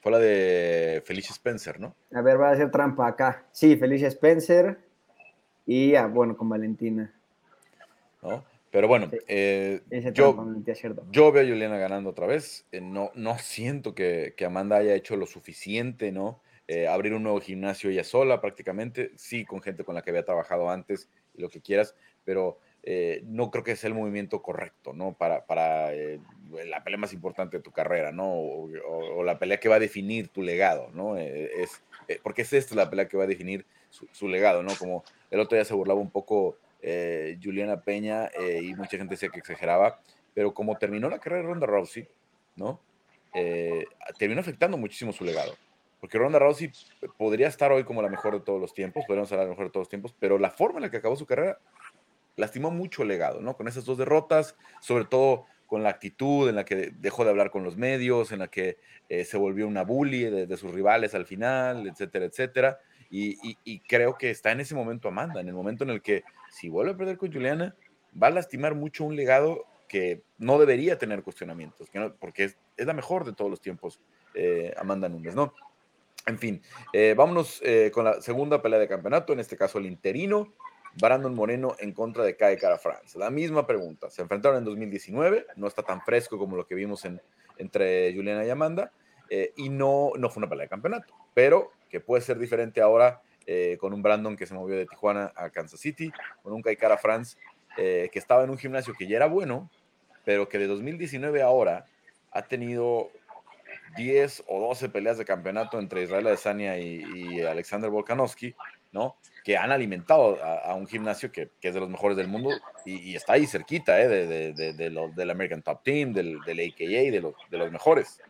fue la de Felicia Spencer, ¿no?
A ver, va a hacer trampa acá. Sí, Felicia Spencer y, ah, bueno, con Valentina.
¿No? Pero bueno, sí. eh, yo, yo, veo a Juliana ganando otra vez. Eh, no, no siento que, que, Amanda haya hecho lo suficiente, ¿no? Eh, abrir un nuevo gimnasio ella sola prácticamente, sí, con gente con la que había trabajado antes y lo que quieras, pero eh, no creo que sea el movimiento correcto, ¿no? Para, para la pelea más importante de tu carrera, ¿no? O, la pelea que va a definir tu legado, ¿no? Eh, es, porque es esta la pelea que va a definir su, legado, ¿no? Como el otro día se burlaba un poco Juliana Peña y mucha gente decía que exageraba, pero como terminó la carrera de Ronda Rousey, ¿no? terminó afectando muchísimo su legado. Porque Ronda Rousey podría estar hoy como la mejor de todos los tiempos, podríamos ser la mejor de todos los tiempos, pero la forma en la que acabó su carrera lastimó mucho el legado, ¿no? Con esas dos derrotas, sobre todo con la actitud en la que dejó de hablar con los medios, en la que eh, se volvió una bully de, sus rivales al final, etcétera, etcétera. Y, creo que está en ese momento Amanda, en el momento en el que si vuelve a perder con Juliana, va a lastimar mucho un legado que no debería tener cuestionamientos, que no, porque es, es, la mejor de todos los tiempos, eh, Amanda Núñez, ¿no? En fin, eh, vámonos eh, con la segunda pelea de campeonato, en este caso el interino, Brandon Moreno en contra de Kai Cara France. La misma pregunta. Se enfrentaron en 2019, no está tan fresco como lo que vimos en, entre Juliana y Amanda, eh, y no, no fue una pelea de campeonato, pero que puede ser diferente ahora eh, con un Brandon que se movió de Tijuana a Kansas City, con un Kai Cara France eh, que estaba en un gimnasio que ya era bueno, pero que de 2019 a ahora ha tenido 10 o 12 peleas de campeonato entre Israel Adesanya y, y Alexander Volkanovski, ¿no? Que han alimentado a, un gimnasio que, que, es de los mejores del mundo y, está ahí cerquita, ¿eh? De, de, de, del American Top Team, del, del AKA, de de los mejores.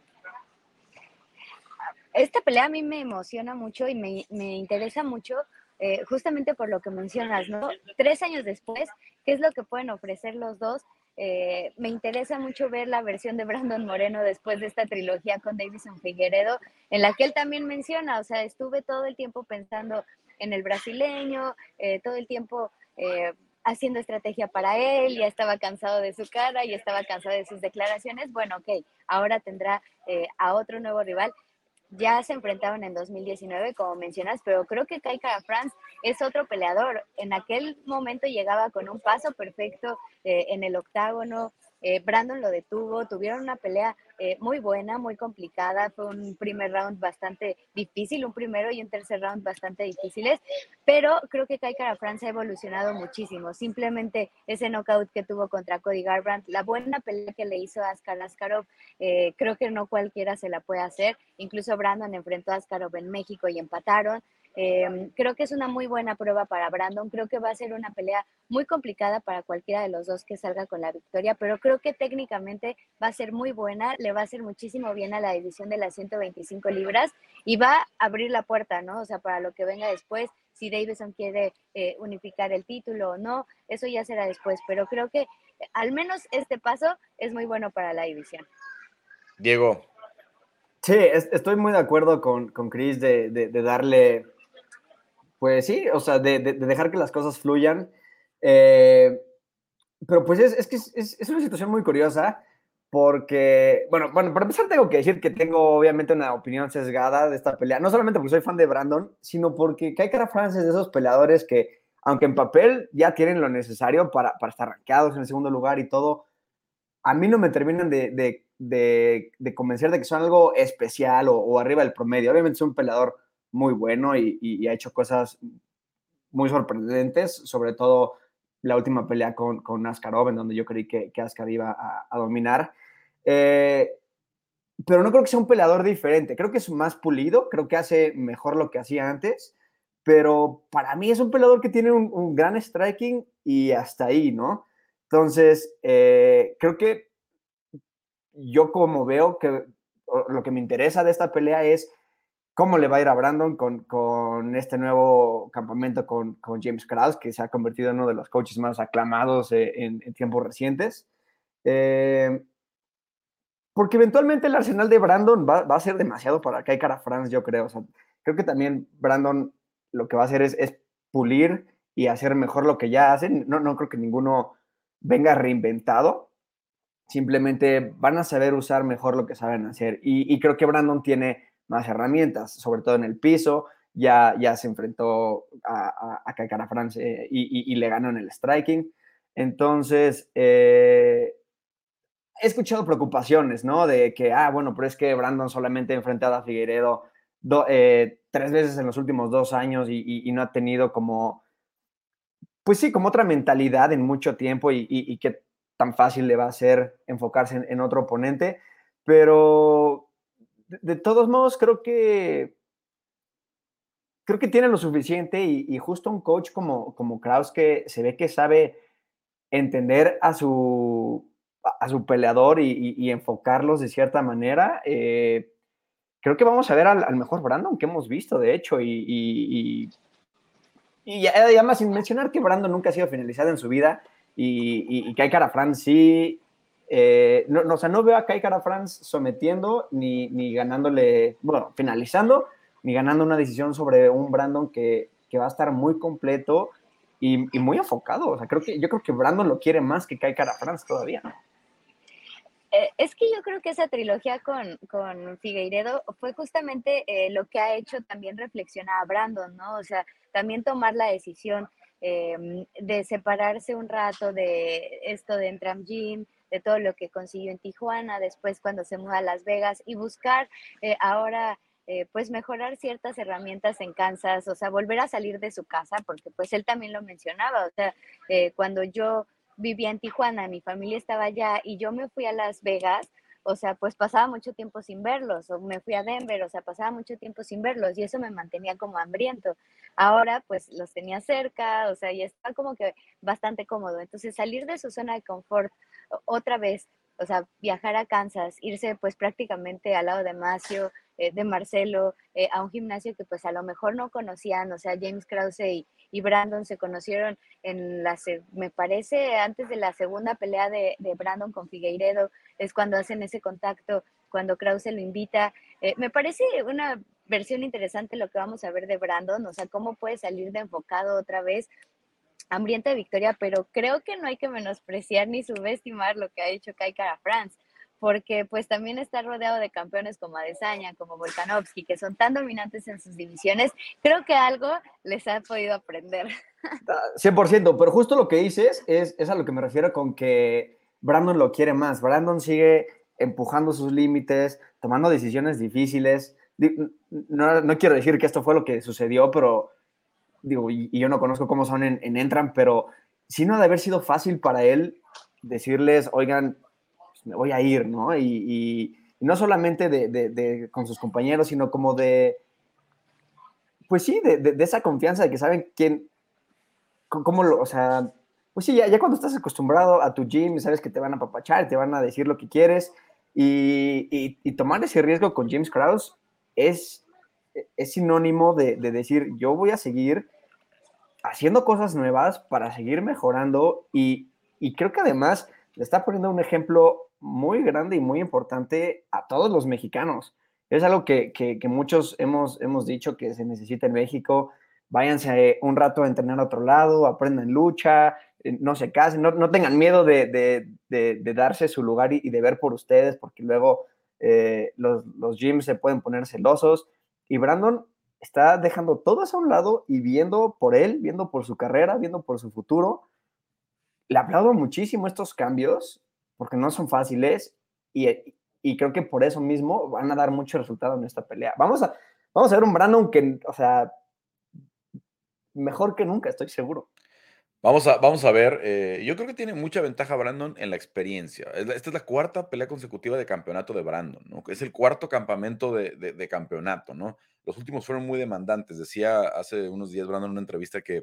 Esta pelea a mí me emociona mucho y me, me interesa mucho eh, justamente por lo que mencionas, ¿no? Tres años después, ¿qué es lo que pueden ofrecer los dos? Eh, me interesa mucho ver la versión de Brandon Moreno después de esta trilogía con Davison Figueredo, en la que él también menciona, o sea, estuve todo el tiempo pensando en el brasileño, eh, todo el tiempo eh, haciendo estrategia para él, ya estaba cansado de su cara, y estaba cansado de sus declaraciones, bueno, ok, ahora tendrá eh, a otro nuevo rival ya se enfrentaron en 2019, como mencionas, pero creo que Kai Kara France es otro peleador. En aquel momento llegaba con un paso perfecto en el octágono. Brandon lo detuvo, tuvieron una pelea eh, muy buena, muy complicada. Fue un primer round bastante difícil, un primero y un tercer round bastante difíciles, pero creo que Kai France ha evolucionado muchísimo. Simplemente ese knockout que tuvo contra Cody Garbrandt, la buena pelea que le hizo a Askar Askarov, eh, creo que no cualquiera se la puede hacer. Incluso Brandon enfrentó a Askarov en México y empataron. Eh, creo que es una muy buena prueba para Brandon. Creo que va a ser una pelea muy complicada para cualquiera de los dos que salga con la victoria, pero creo que técnicamente va a ser muy buena. Le va a hacer muchísimo bien a la división de las 125 libras y va a abrir la puerta, ¿no? O sea, para lo que venga después, si Davison quiere eh, unificar el título o no, eso ya será después, pero creo que al menos este paso es muy bueno para la división.
Diego.
Sí, estoy muy de acuerdo con, con Chris de, de, de darle pues sí, o sea, de, de, de dejar que las cosas fluyan. Eh, pero pues es, es que es, una situación muy curiosa porque, bueno, bueno, para empezar tengo que decir que tengo obviamente una opinión sesgada de esta pelea, no solamente porque soy fan de Brandon, sino porque Kai Kara France es de esos peleadores que, aunque en papel ya tienen lo necesario para, para estar rankeados en el segundo lugar y todo, a mí no me terminan de, de, de, de convencer de que son algo especial o, o arriba del promedio. Obviamente es un peleador muy bueno y, y, y, ha hecho cosas muy sorprendentes, sobre todo la última pelea con, con Askarov, en donde yo creí que, que Askar iba a, a dominar. Eh, pero no creo que sea un peleador diferente, creo que es más pulido, creo que hace mejor lo que hacía antes, pero para mí es un peleador que tiene un, un gran striking y hasta ahí, ¿no? Entonces, eh, creo que yo como veo que lo que me interesa de esta pelea es cómo le va a ir a Brandon con, con este nuevo campamento con, con, James Krause, que se ha convertido en uno de los coaches más aclamados eh, en, en, tiempos recientes. Eh, porque eventualmente el arsenal de Brandon va, va, a ser demasiado para Kai Cara France, yo creo. Creo que también Brandon lo que va a hacer es, es pulir y hacer mejor lo que ya hacen. No, no creo que ninguno venga reinventado. Simplemente van a saber usar mejor lo que saben hacer. Y, creo que Brandon tiene más herramientas, sobre todo en el piso. Ya, ya se enfrentó a, a, a France eh, y, le ganó en el striking. Entonces, eh, he escuchado preocupaciones, ¿no? De que, ah, bueno, pero es que Brandon solamente ha enfrentado a Figueiredo eh, tres veces en los últimos dos años y, no ha tenido como, pues sí, como otra mentalidad en mucho tiempo y, que tan fácil le va a ser enfocarse en, otro oponente. Pero de, todos modos, creo que creo que tiene lo suficiente y, justo un coach como, como Kraus que se ve que sabe entender a su, a su peleador y, enfocarlos de cierta manera. Eh, creo que vamos a ver al, mejor Brandon que hemos visto, de hecho, y, y, además sin mencionar que Brandon nunca ha sido finalizado en su vida y, que hay cara France sí. Eh, no, o sea, no veo a Kai Cara France sometiendo ni, ni ganándole, bueno, finalizando, ni ganando una decisión sobre un Brandon que, que va a estar muy completo y, muy enfocado. O sea, creo que, yo creo que Brandon lo quiere más que Kai Cara France todavía.
Eh, es que yo creo que esa trilogía con, con Figueiredo fue justamente eh, lo que ha hecho también reflexionar a Brandon, ¿no? O sea, también tomar la decisión de separarse un rato de esto de Entram Gym, de todo lo que consiguió en Tijuana, después cuando se muda a Las Vegas y buscar eh, ahora pues mejorar ciertas herramientas en Kansas, o sea, volver a salir de su casa, porque pues él también lo mencionaba, o sea, cuando yo vivía en Tijuana, mi familia estaba allá y yo me fui a Las Vegas, o sea, pues pasaba mucho tiempo sin verlos, o me fui a Denver, o sea, pasaba mucho tiempo sin verlos y eso me mantenía como hambriento. Ahora, pues los tenía cerca, o sea, y estaba como que bastante cómodo. Entonces, salir de su zona de confort otra vez, o sea, viajar a Kansas, irse pues prácticamente al lado de Macio, eh, de Marcelo, eh, a un gimnasio que pues a lo mejor no conocían, o sea, James Krause y, Brandon se conocieron en la, me parece, antes de la segunda pelea de, Brandon con Figueiredo, es cuando hacen ese contacto, cuando Krause lo invita. Eh, me parece una versión interesante lo que vamos a ver de Brandon, o sea, cómo puede salir de enfocado otra vez, hambrienta victoria, pero creo que no hay que menospreciar ni subestimar lo que ha hecho Kai Cara France porque pues también está rodeado de campeones como Adesanya, como Volkanovski, que son tan dominantes en sus divisiones, creo que algo les ha podido aprender.
100%, pero justo lo que dices es, es a lo que me refiero con que Brandon lo quiere más. Brandon sigue empujando sus límites, tomando decisiones difíciles. No, no, quiero decir que esto fue lo que sucedió, pero digo, y, yo no conozco cómo son en, en Entran, pero sí no ha de haber sido fácil para él decirles, oigan, me voy a ir, ¿no? Y, no solamente de, con sus compañeros, sino como de, pues sí, de, esa confianza de que saben quién, cómo lo, o sea, pues sí, ya, ya, cuando estás acostumbrado a tu gym, sabes que te van a papachar, te van a decir lo que quieres, y, tomar ese riesgo con James Krause es, es sinónimo de, decir, yo voy a seguir haciendo cosas nuevas para seguir mejorando, y, y creo que además le está poniendo un ejemplo muy grande y muy importante a todos los mexicanos. Es algo que, muchos hemos, hemos dicho que se necesita en México. Váyanse un rato a entrenar a otro lado, aprendan lucha, eh, no se casen, no, tengan miedo de, darse su lugar y, de ver por ustedes, porque luego eh, los, los gyms se pueden poner celosos. Y Brandon está dejando todo eso a un lado y viendo por él, viendo por su carrera, viendo por su futuro. Le aplaudo muchísimo estos cambios porque no son fáciles y, y, creo que por eso mismo van a dar mucho resultado en esta pelea. Vamos a, vamos a ver un Brandon que, o sea, mejor que nunca, estoy seguro.
Vamos a, vamos a ver, eh, yo creo que tiene mucha ventaja Brandon en la experiencia. Esta es la cuarta pelea consecutiva de campeonato de Brandon, ¿no? Es el cuarto campamento de, campeonato, ¿no? Los últimos fueron muy demandantes. Decía hace unos días Brandon en una entrevista que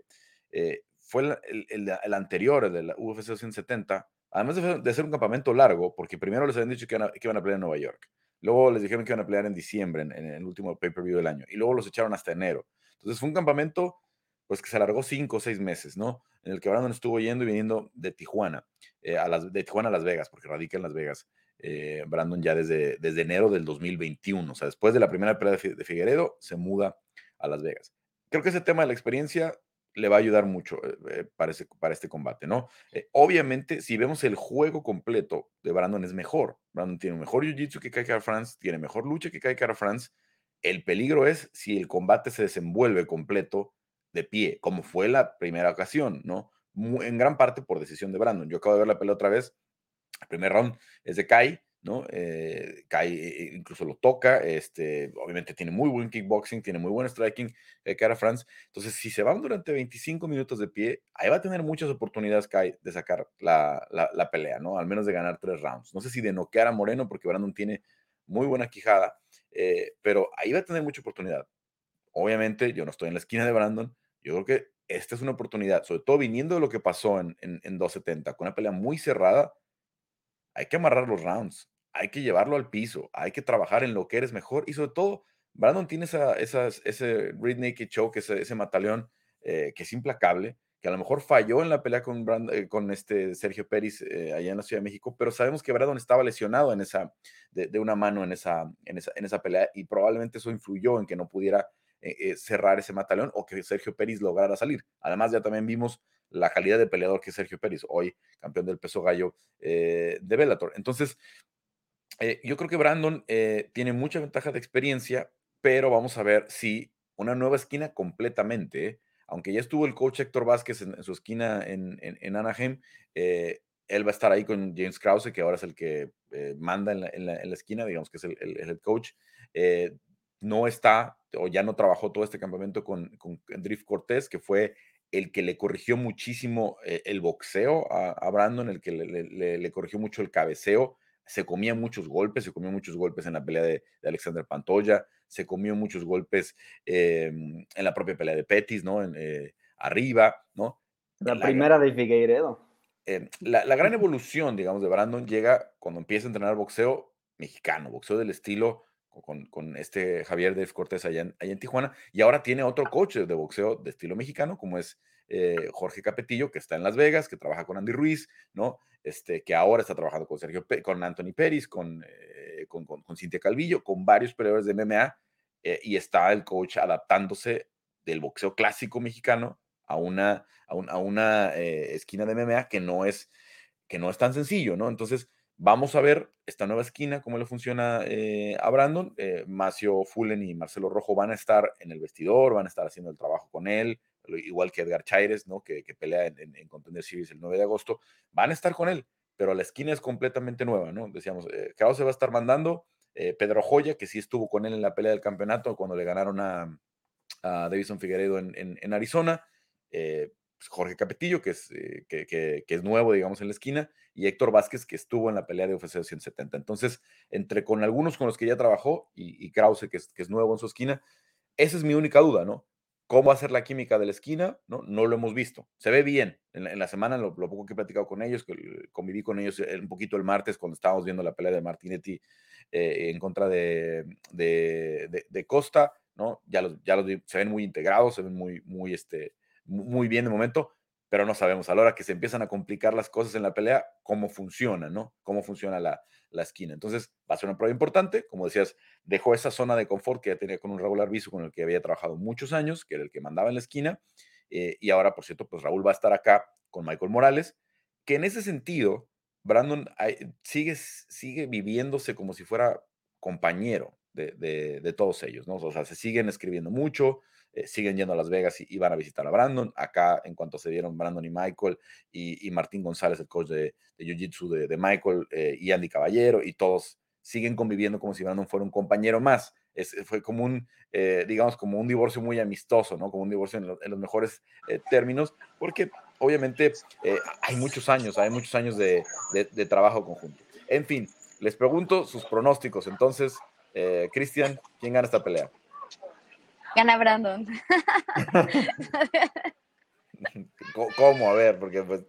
eh, fue el, anterior, el de la UFC 270, además de, ser un campamento largo, porque primero les habían dicho que, iban a pelear en Nueva York, luego les dijeron que iban a pelear en diciembre, en, el último pay-per-view del año, y luego los echaron hasta enero. Entonces fue un campamento pues que se alargó cinco o seis meses, ¿no? En el que Brandon estuvo yendo y viniendo de Tijuana, eh, a las, de Tijuana a Las Vegas, porque radica en Las Vegas. Eh, Brandon ya desde, enero del 2021, o sea, después de la primera pelea de, Figueredo, se muda a Las Vegas. Creo que ese tema de la experiencia le va a ayudar mucho para, para, este combate, ¿no? obviamente, si vemos el juego completo de Brandon es mejor. Brandon tiene mejor jiu-jitsu que Kai France, tiene mejor lucha que Kai France. El peligro es si el combate se desenvuelve completo de pie, como fue la primera ocasión, ¿no? en gran parte por decisión de Brandon. Yo acabo de ver la pelea otra vez. El primer round es de Kai, ¿no? Eh, Kai eh, incluso lo toca, este, obviamente tiene muy buen kickboxing, tiene muy buen striking, eh, Cara France. Entonces, si se van durante 25 minutos de pie, ahí va a tener muchas oportunidades Kai de sacar la, la, pelea, ¿no? Al menos de ganar tres rounds. No sé si de noquear a Moreno, porque Brandon tiene muy buena quijada, pero ahí va a tener mucha oportunidad. Obviamente, yo no estoy en la esquina de Brandon, yo creo que esta es una oportunidad, sobre todo viniendo de lo que pasó en, en, 270, con una pelea muy cerrada, hay que amarrar los rounds, hay que llevarlo al piso, hay que trabajar en lo que eres mejor y sobre todo, Brandon tiene esa, ese Reed Naked Choke, ese, ese mataleón eh, que es implacable, que a lo mejor falló en la pelea con, eh, con este Sergio Pérez eh, allá en la Ciudad de México, pero sabemos que Brandon estaba lesionado en esa, de, de una mano en esa, en, esa, en esa pelea y probablemente eso influyó en que no pudiera eh, eh, cerrar ese mataleón o que Sergio Pérez lograra salir. Además, ya también vimos la calidad de peleador que es Sergio Pérez, hoy campeón del peso gallo eh, de Bellator. Entonces, yo creo que Brandon tiene mucha ventaja de experiencia, pero vamos a ver si una nueva esquina completamente, aunque ya estuvo el coach Héctor Vázquez en, su esquina en, Anaheim, él va a estar ahí con James Krause, que ahora es el que manda en la, esquina, digamos que es el, el, head coach no está o ya no trabajó todo este campamento con, con Drift Cortés, que fue el que le corrigió muchísimo eh, el boxeo a, Brandon, el que le, corrigió mucho el cabeceo. Se comía muchos golpes, se comió muchos golpes en la pelea de, Alexander Pantoya, se comió muchos golpes em, en la propia pelea de Pettis, ¿no? En, eh, arriba, ¿no?
La, primera de Figueiredo.
La, la gran evolución, digamos, de Brandon llega cuando empieza a entrenar boxeo mexicano, boxeo del estilo con, este Javier de Cortés allá en, Tijuana, y ahora tiene otro coach de boxeo de estilo mexicano, como es eh, Jorge Capetillo, que está en Las Vegas, que trabaja con Andy Ruiz, ¿no? Este, que ahora está trabajando con Sergio, con Anthony Pérez, eh, con, con, Cintia Calvillo, con varios peleadores de MMA, eh, y está el coach adaptándose del boxeo clásico mexicano a una, a, una esquina de MMA que no es que no es tan sencillo, ¿no? Entonces, Vamos a ver esta nueva esquina, cómo le funciona eh, a Brandon. Eh, Macio Fullen y Marcelo Rojo van a estar en el vestidor, van a estar haciendo el trabajo con él, igual que Edgar Chaires, ¿no? que, pelea en, en, Contender Series el 9 de agosto. Van a estar con él, pero la esquina es completamente nueva, ¿no? Decíamos, eh, se va a estar mandando. Eh, Pedro Joya, que sí estuvo con él en la pelea del campeonato cuando le ganaron a, a Davison Figueredo en, en Arizona. Pues, Jorge Capetillo, que es, eh, que, es nuevo, digamos, en la esquina, y Héctor Vázquez, que estuvo en la pelea de UFC 270. Entonces, entre con algunos con los que ya trabajó y, Krause, que es, que es nuevo en su esquina, esa es mi única duda, ¿no? ¿Cómo va a ser la química de la esquina? No, no lo hemos visto. Se ve bien. En la, semana, lo, poco que he platicado con ellos, que conviví con ellos eh, un poquito el martes cuando estábamos viendo la pelea de Martinetti eh, en contra de, de, Costa, ¿no? Ya los, ya los se ven muy integrados, se ven muy, muy, este, muy bien de momento, pero no sabemos a la hora que se empiezan a complicar las cosas en la pelea, cómo funciona, ¿no? Cómo funciona la, esquina. Entonces, va a ser una prueba importante. Como decías, dejó esa zona de confort que ya tenía con un Raúl Arbizu, con el que había trabajado muchos años, que era el que mandaba en la esquina. Eh, y ahora, por cierto, pues Raúl va a estar acá con Michael Morales, que en ese sentido, Brandon sigue, sigue viviéndose como si fuera compañero de, de, todos ellos, ¿no? O sea, se siguen escribiendo mucho, eh, siguen yendo a Las Vegas y, van a visitar a Brandon. Acá, en cuanto se dieron Brandon y Michael, y, Martín González, el coach de, de Jiu-Jitsu de, Michael, eh, y Andy Caballero, y todos siguen conviviendo como si Brandon fuera un compañero más. Es, fue como un, eh, digamos, como un divorcio muy amistoso, ¿no? Como un divorcio en, los mejores términos, porque obviamente hay muchos años, hay muchos años de, de, trabajo conjunto. En fin, les pregunto sus pronósticos. Entonces, Cristian, ¿quién gana esta pelea?
Gana Brandon.
¿Cómo? A ver, porque pues...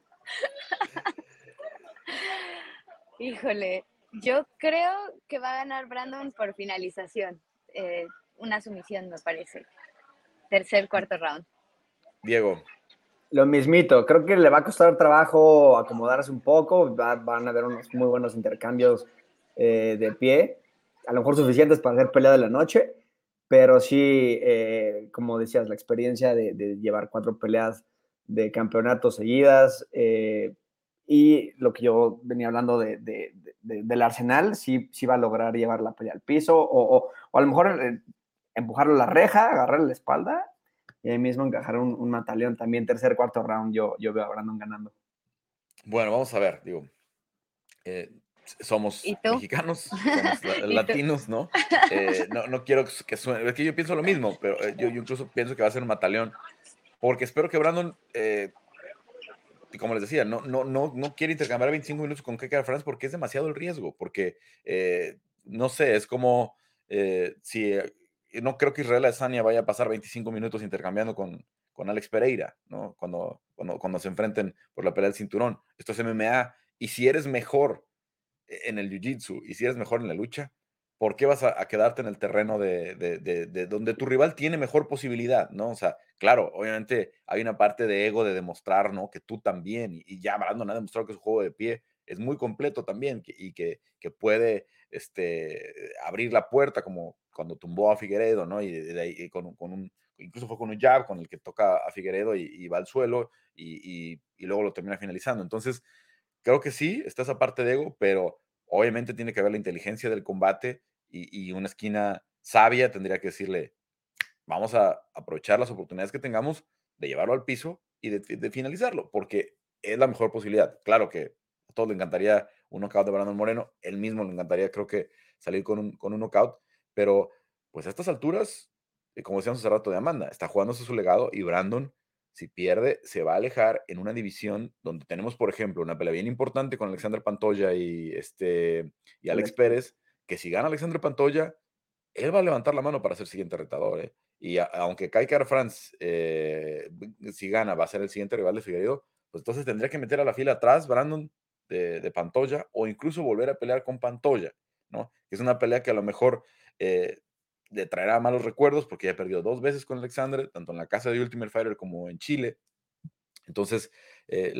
Híjole, yo creo que va a ganar Brandon por finalización. Eh, una sumisión, me parece. Tercer, cuarto round.
Diego.
Lo mismito, creo que le va a costar trabajo acomodarse un poco, van a haber unos muy buenos intercambios eh, de pie, a lo mejor suficientes para hacer pelea de la noche, pero sí, eh, como decías, la experiencia de, llevar cuatro peleas de campeonato seguidas eh, y lo que yo venía hablando de, del Arsenal, sí, sí va a lograr llevar la pelea al piso o, a lo mejor eh, empujarlo a la reja, agarrarle la espalda y ahí mismo encajar un, un mataleón. También tercer, cuarto round yo, yo veo a Brandon ganando.
Bueno, vamos a ver, digo, somos mexicanos, somos latinos, ¿no? Eh, ¿no? ¿no? quiero que suene, es que yo pienso lo mismo, pero eh, yo, yo, incluso pienso que va a ser un mataleón, porque espero que Brandon, eh, como les decía, no, no, no, no quiere intercambiar 25 minutos con Keke France porque es demasiado el riesgo, porque, no sé, es como si, no creo que Israel Adesanya vaya a pasar 25 minutos intercambiando con, con Alex Pereira, ¿no? Cuando, cuando, cuando se enfrenten por la pelea del cinturón. Esto es MMA, y si eres mejor en el jiu-jitsu y si eres mejor en la lucha, ¿por qué vas a, quedarte en el terreno de, donde tu rival tiene mejor posibilidad, ¿no? O sea, claro, obviamente hay una parte de ego de demostrar, ¿no? Que tú también, y, ya Brandon ha demostrado que su juego de pie es muy completo también y que, que, puede este, abrir la puerta como cuando tumbó a Figueredo, ¿no? Y, con, un, incluso fue con un jab con el que toca a Figueredo y, va al suelo y, luego lo termina finalizando. Entonces, Creo que sí, está esa parte de ego, pero obviamente tiene que haber la inteligencia del combate y, una esquina sabia tendría que decirle, vamos a aprovechar las oportunidades que tengamos de llevarlo al piso y de, finalizarlo, porque es la mejor posibilidad. Claro que a todos le encantaría un knockout de Brandon Moreno, él mismo le encantaría, creo que, salir con un, con un knockout, pero pues a estas alturas, eh, como decíamos hace rato de Amanda, está jugándose su legado y Brandon si pierde, se va a alejar en una división donde tenemos, por ejemplo, una pelea bien importante con Alexander Pantoya y, este, y Alex Pérez, que si gana Alexander Pantoya, él va a levantar la mano para ser siguiente retador. ¿eh? Y aunque Kai Franz, eh, si gana, va a ser el siguiente rival de Figueiredo, pues entonces tendría que meter a la fila atrás Brandon de, Pantoya o incluso volver a pelear con Pantoya, ¿no? Es una pelea que a lo mejor eh, le traerá malos recuerdos porque ya perdió dos veces con Alexander, tanto en la casa de Ultimate Fighter como en Chile. Entonces, eh,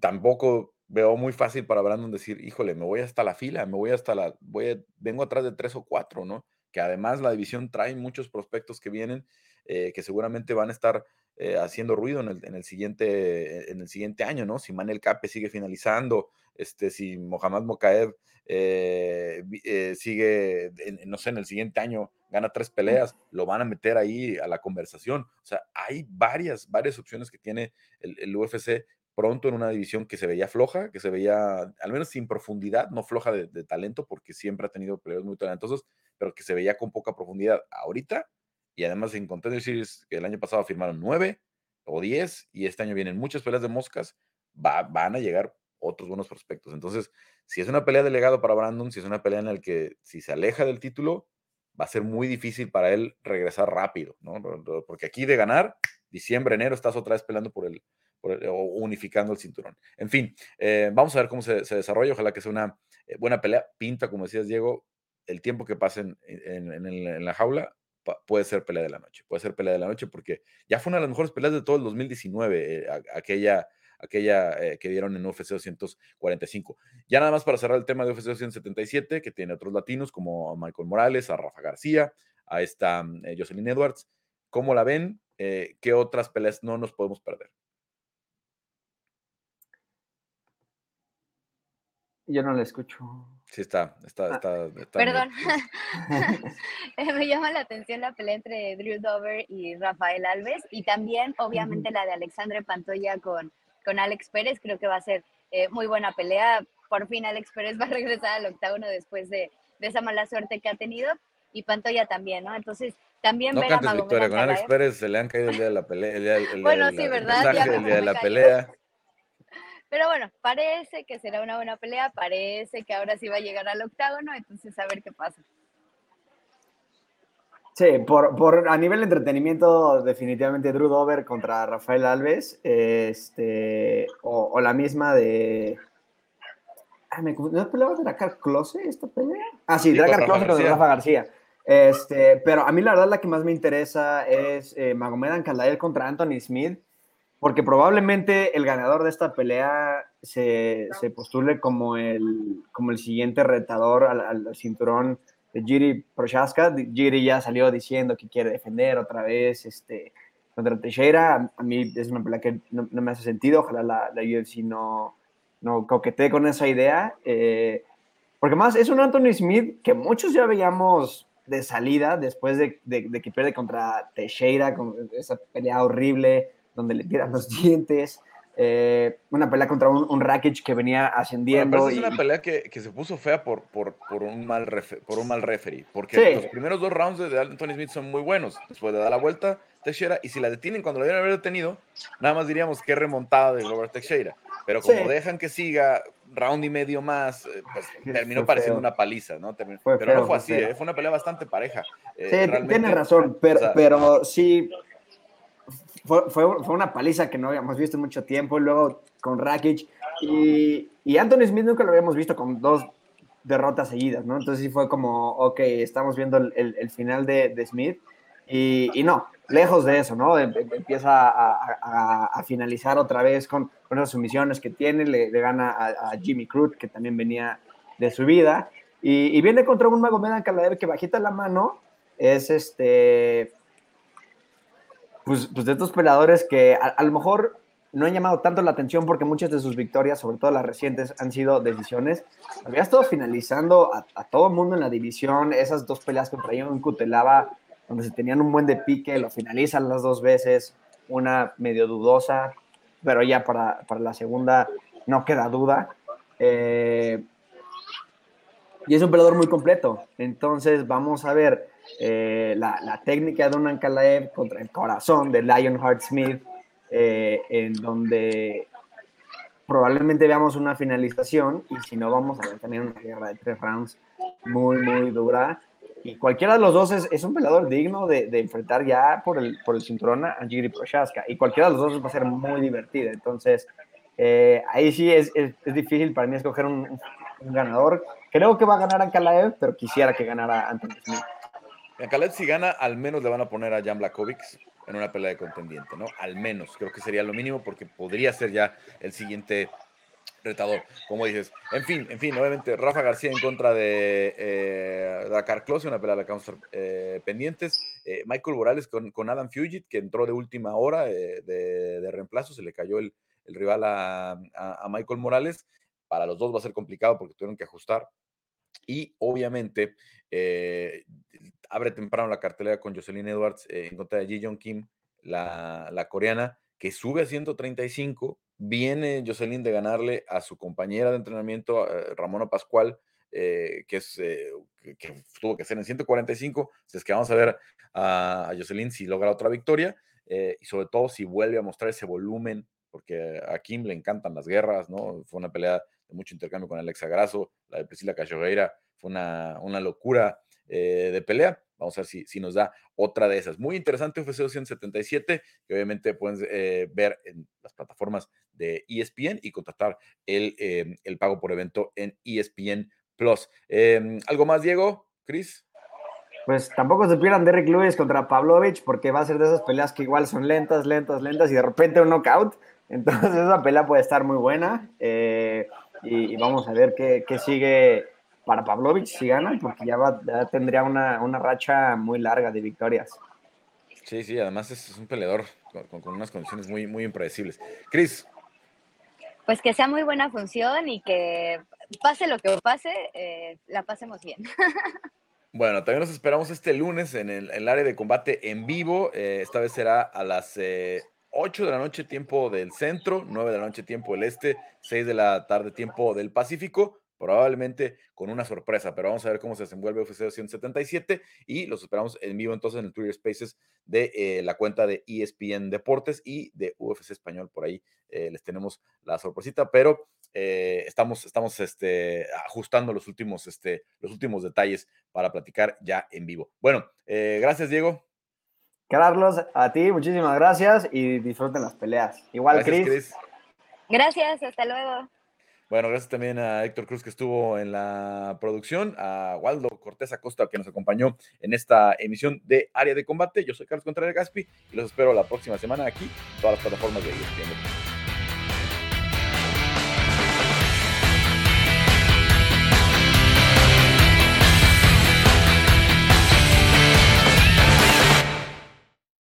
tampoco veo muy fácil para Brandon decir, híjole, me voy hasta la fila, me voy hasta la, voy vengo atrás de tres o cuatro, ¿no? Que además la división trae muchos prospectos que vienen, eh, que seguramente van a estar eh, haciendo ruido en el, en el, siguiente, en el siguiente año, ¿no? Si Manel Cape sigue finalizando, este, si Mohamed Mokaev eh, eh, sigue, no sé, en el siguiente año gana tres peleas, lo van a meter ahí a la conversación. O sea, hay varias, varias opciones que tiene el, UFC pronto en una división que se veía floja, que se veía, al menos sin profundidad, no floja de, talento, porque siempre ha tenido peleas muy talentosos, pero que se veía con poca profundidad. Ahorita, y además en Contender Series, que el año pasado firmaron nueve o diez, y este año vienen muchas peleas de moscas, van a llegar otros buenos prospectos. Entonces, si es una pelea de legado para Brandon, si es una pelea en la que si se aleja del título, va a ser muy difícil para él regresar rápido, ¿no? Porque aquí de ganar, diciembre, enero, estás otra vez peleando por el, o unificando el cinturón. En fin, eh, vamos a ver cómo se, desarrolla. Ojalá que sea una eh, buena pelea. Pinta, como decías, Diego, el tiempo que pasen en, la jaula puede ser pelea de la noche. Puede ser pelea de la noche porque ya fue una de las mejores peleas de todo el 2019, eh, aquella aquella eh, que dieron en UFC 245. Ya nada más para cerrar el tema de UFC 277, que tiene otros latinos como Michael Morales, a Rafa García, a esta eh, Jocelyn Edwards. ¿Cómo la ven? Eh, ¿Qué otras peleas no nos podemos perder?
Yo no la escucho.
Sí, está, está, ah,
está. perdón. Me llama la atención la pelea entre Drew Dover y Rafael Alves y también, obviamente, la de Alexandre Pantoya con con Alex Pérez. Creo que va a ser eh, muy buena pelea. Por fin Alex Pérez va a regresar al octágono después de, esa mala suerte que ha tenido. Y Pantoya también, ¿no? Entonces, también
no ver a Victoria, con Alex Pérez se le han caído el día de la pelea.
bueno, sí, ¿verdad?
el día de la pelea.
Pero bueno, parece que será una buena pelea, parece que ahora sí va a llegar al octágono, entonces a ver qué pasa.
Sí, por, a nivel de entretenimiento, definitivamente Drew Dover contra Rafael Alves, este, o, la misma de... Ah, me, ¿No es pelea de Dracar Close esta pelea? Ah, sí, Dracar Close contra Rafa García. Este, pero a mí la verdad la que más me interesa es eh, Magomed Ankalaev contra Anthony Smith, porque probablemente el ganador de esta pelea se, se postule como el, como el siguiente retador al, al cinturón de Giri Prochaska. Giri ya salió diciendo que quiere defender otra vez este, contra Teixeira. A, mí es una pelea que no, me hace sentido. Ojalá la, la UFC no, no coquetee con esa idea. Eh, porque más es un Anthony Smith que muchos ya veíamos de salida después de, de, que pierde contra Teixeira, con esa pelea horrible donde le tiran los dientes. Eh, una pelea contra un, un Rakic que venía ascendiendo.
es una pelea que, que, se puso fea por, por, por un, mal por un mal referee, porque los primeros dos rounds de Anthony Smith son muy buenos. Después de dar la vuelta, Teixeira, y si la detienen cuando la deben haber detenido, nada más diríamos que remontada de Robert Teixeira. Pero como dejan que siga round y medio más, eh, pues terminó pareciendo una paliza, ¿no? pero no fue así, eh, fue una pelea bastante pareja.
sí, tiene razón, pero, pero sí, fue, fue, una paliza que no habíamos visto en mucho tiempo. Luego con Rakic y, y Anthony Smith nunca lo habíamos visto con dos derrotas seguidas, ¿no? Entonces sí fue como, ok, estamos viendo el, el, final de, de Smith y, y, no, lejos de eso, ¿no? Em, em, empieza a, a, finalizar otra vez con, con esas sumisiones que tiene, le, gana a, Jimmy Cruz, que también venía de su vida, y, y viene contra un Magomed Ankalaev que bajita la mano, es este, pues, pues, de estos peleadores que a, lo mejor no han llamado tanto la atención porque muchas de sus victorias, sobre todo las recientes, han sido decisiones. Había estado finalizando a, todo el mundo en la división, esas dos peleas que traían en Cutelaba, donde se tenían un buen de pique, lo finalizan las dos veces, una medio dudosa, pero ya para, para la segunda no queda duda. Eh, y es un peleador muy completo. Entonces vamos a ver eh, la, técnica de un Ankalaev contra el corazón de Lionheart Smith, eh, en donde probablemente veamos una finalización y si no vamos a ver también una guerra de tres rounds muy, muy dura. Y cualquiera de los dos es, un peleador digno de, enfrentar ya por el, por el cinturón a Jiri Prochaska. Y cualquiera de los dos va a ser muy divertida. Entonces, eh, ahí sí es, es, difícil para mí escoger un, ganador. Creo que va a ganar Ankalaev, pero quisiera que ganara Anthony Smith.
Khaled si gana, al menos le van a poner a Jan Blakovic en una pelea de contendiente, ¿no? Al menos, creo que sería lo mínimo porque podría ser ya el siguiente retador, como dices. En fin, en fin, obviamente Rafa García en contra de eh, Dakar Close, una pelea de counter eh, pendientes. Eh, Michael Morales con, con, Adam Fugit, que entró de última hora de, reemplazo, se le cayó el, rival a, a, Michael Morales. Para los dos va a ser complicado porque tuvieron que ajustar. Y obviamente abre temprano la cartelera con Jocelyn Edwards eh, en contra de Ji Jong Kim, la, coreana, que sube a 135. Viene Jocelyn de ganarle a su compañera de entrenamiento, eh, Ramona Pascual, eh, que, es, que tuvo que ser en 145. es que vamos a ver a, Jocelyn si logra otra victoria y sobre todo si vuelve a mostrar ese volumen, porque a Kim le encantan las guerras, ¿no? Fue una pelea de mucho intercambio con Alexa Grasso, la de Priscila Cachoeira fue una, una locura eh, de pelea. Vamos a ver si, si, nos da otra de esas. Muy interesante UFC 277, que obviamente pueden eh, ver en las plataformas de ESPN y contratar el, em, el pago por evento en ESPN Plus. Em, ¿Algo más, Diego? Chris?
Pues tampoco se pierdan Derek Lewis contra Pavlovich, porque va a ser de esas peleas que igual son lentas, lentas, lentas y de repente un knockout. Entonces esa pelea puede estar muy buena eh, y, vamos a ver qué, qué sigue para Pavlovich si gana, porque ya, tendría una, racha muy larga de victorias.
Sí, sí, además es, un peleador con, unas condiciones muy, muy impredecibles. Cris.
Pues que sea muy buena función y que pase lo que pase, eh, la pasemos bien.
Bueno, también nos esperamos este lunes en el, área de combate en vivo. Eh, esta vez será a las 8 eh, de la noche tiempo del centro, 9 de la noche tiempo del este, 6 de la tarde tiempo del Pacífico probablemente con una sorpresa, pero vamos a ver cómo se desenvuelve UFC 277 y los esperamos en vivo entonces en el Twitter Spaces de eh, la cuenta de ESPN Deportes y de UFC Español, por ahí eh, les tenemos la sorpresita, pero eh, estamos, estamos este, ajustando los últimos, este, los últimos detalles para platicar ya en vivo. Bueno, gracias Diego.
Carlos, a ti muchísimas gracias y disfruten las peleas. Igual, Chris.
Gracias, hasta luego.
Bueno, gracias también a Héctor Cruz que estuvo en la producción, a Waldo Cortés Acosta que nos acompañó en esta emisión de Área de Combate. Yo soy Carlos Contreras Gaspi y los espero la próxima semana aquí en todas las plataformas de ESPN.